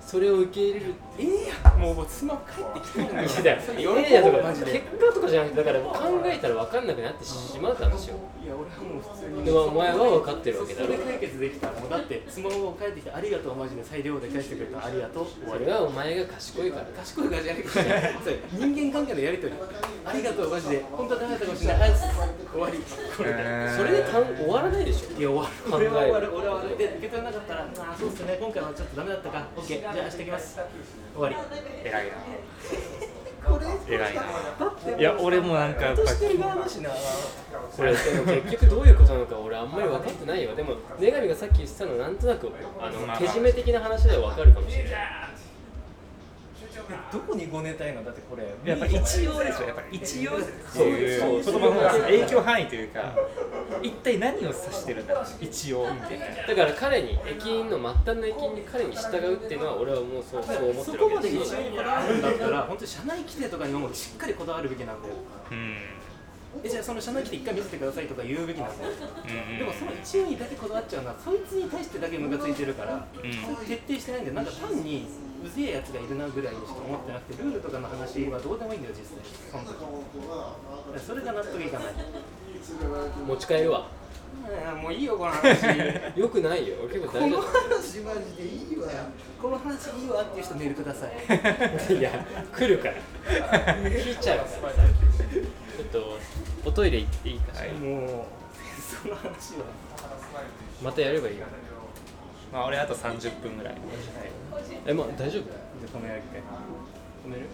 それを受け入れるええやんもうスマホ帰ってきてるんだ。よいやだよいやとか結果とかじゃなくてだから考えたら分かんなくなってしまう話よ。いや俺はもう普通にでもお前は分かってるわけだろそれ解決できたもうだってスマホを帰ってきてありがとうマジで裁量で返してくれたありがとう。終わり。それはお前が賢いから。賢いからじゃなくてそれ人間関係のやり取りありがとうマジで。本当はダメだったかもしれない。あ終わりこれで。それでかん終わらないでしょいや終わるる俺は終わる。俺は終わる。で受け取れなかったらああそうっすね。今回はちょっとダメだったか。OK じゃあ明日行きます。終わり。偉いな偉いないや俺もなんかやっぱとしてる側だしな。これでも結局どういうことなのか俺あんまり分かってないよでも女神がさっき言ってたのなんとなくあのまあ。けじめ的な話では分かるかもしれないどこにごねたいの？だってこれ。やっぱり一応ですよ。やっぱり一応ってそういう言葉の影響範囲というか一体何を指してるんだ一応。みたいなだから彼に駅員の末端の駅員に彼に従うっていうのは俺はもうそうそう思ってるそこまわけだしで一応にこだわるんだったら本当に社内規定とかにもしっかりこだわるべきなんだよ。うん。えじゃあその社内規定一回見せてくださいとか言うべきなんだようん。でもその一応にだけこだわっちゃうのはそいつに対してだけムカついてるから、ん。それ徹底してないんだよ。なんか単にうぜえやつがいるなぐらいにしか思ってなくてルールとかの話はどうでもいいんだよ実際その時。それが納得いかない。持ち帰るわ。うんもういいよこの話。よくないよ俺結構この話マジでいいわこの話いいわっていう人メールください。いや来るから。聞いちゃうからさちょっとおトイレ行っていいかしら、もうその話は。またやればいいよ。まあ俺あと30分ぐらいえまあ大丈夫？じゃあ止める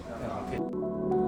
うん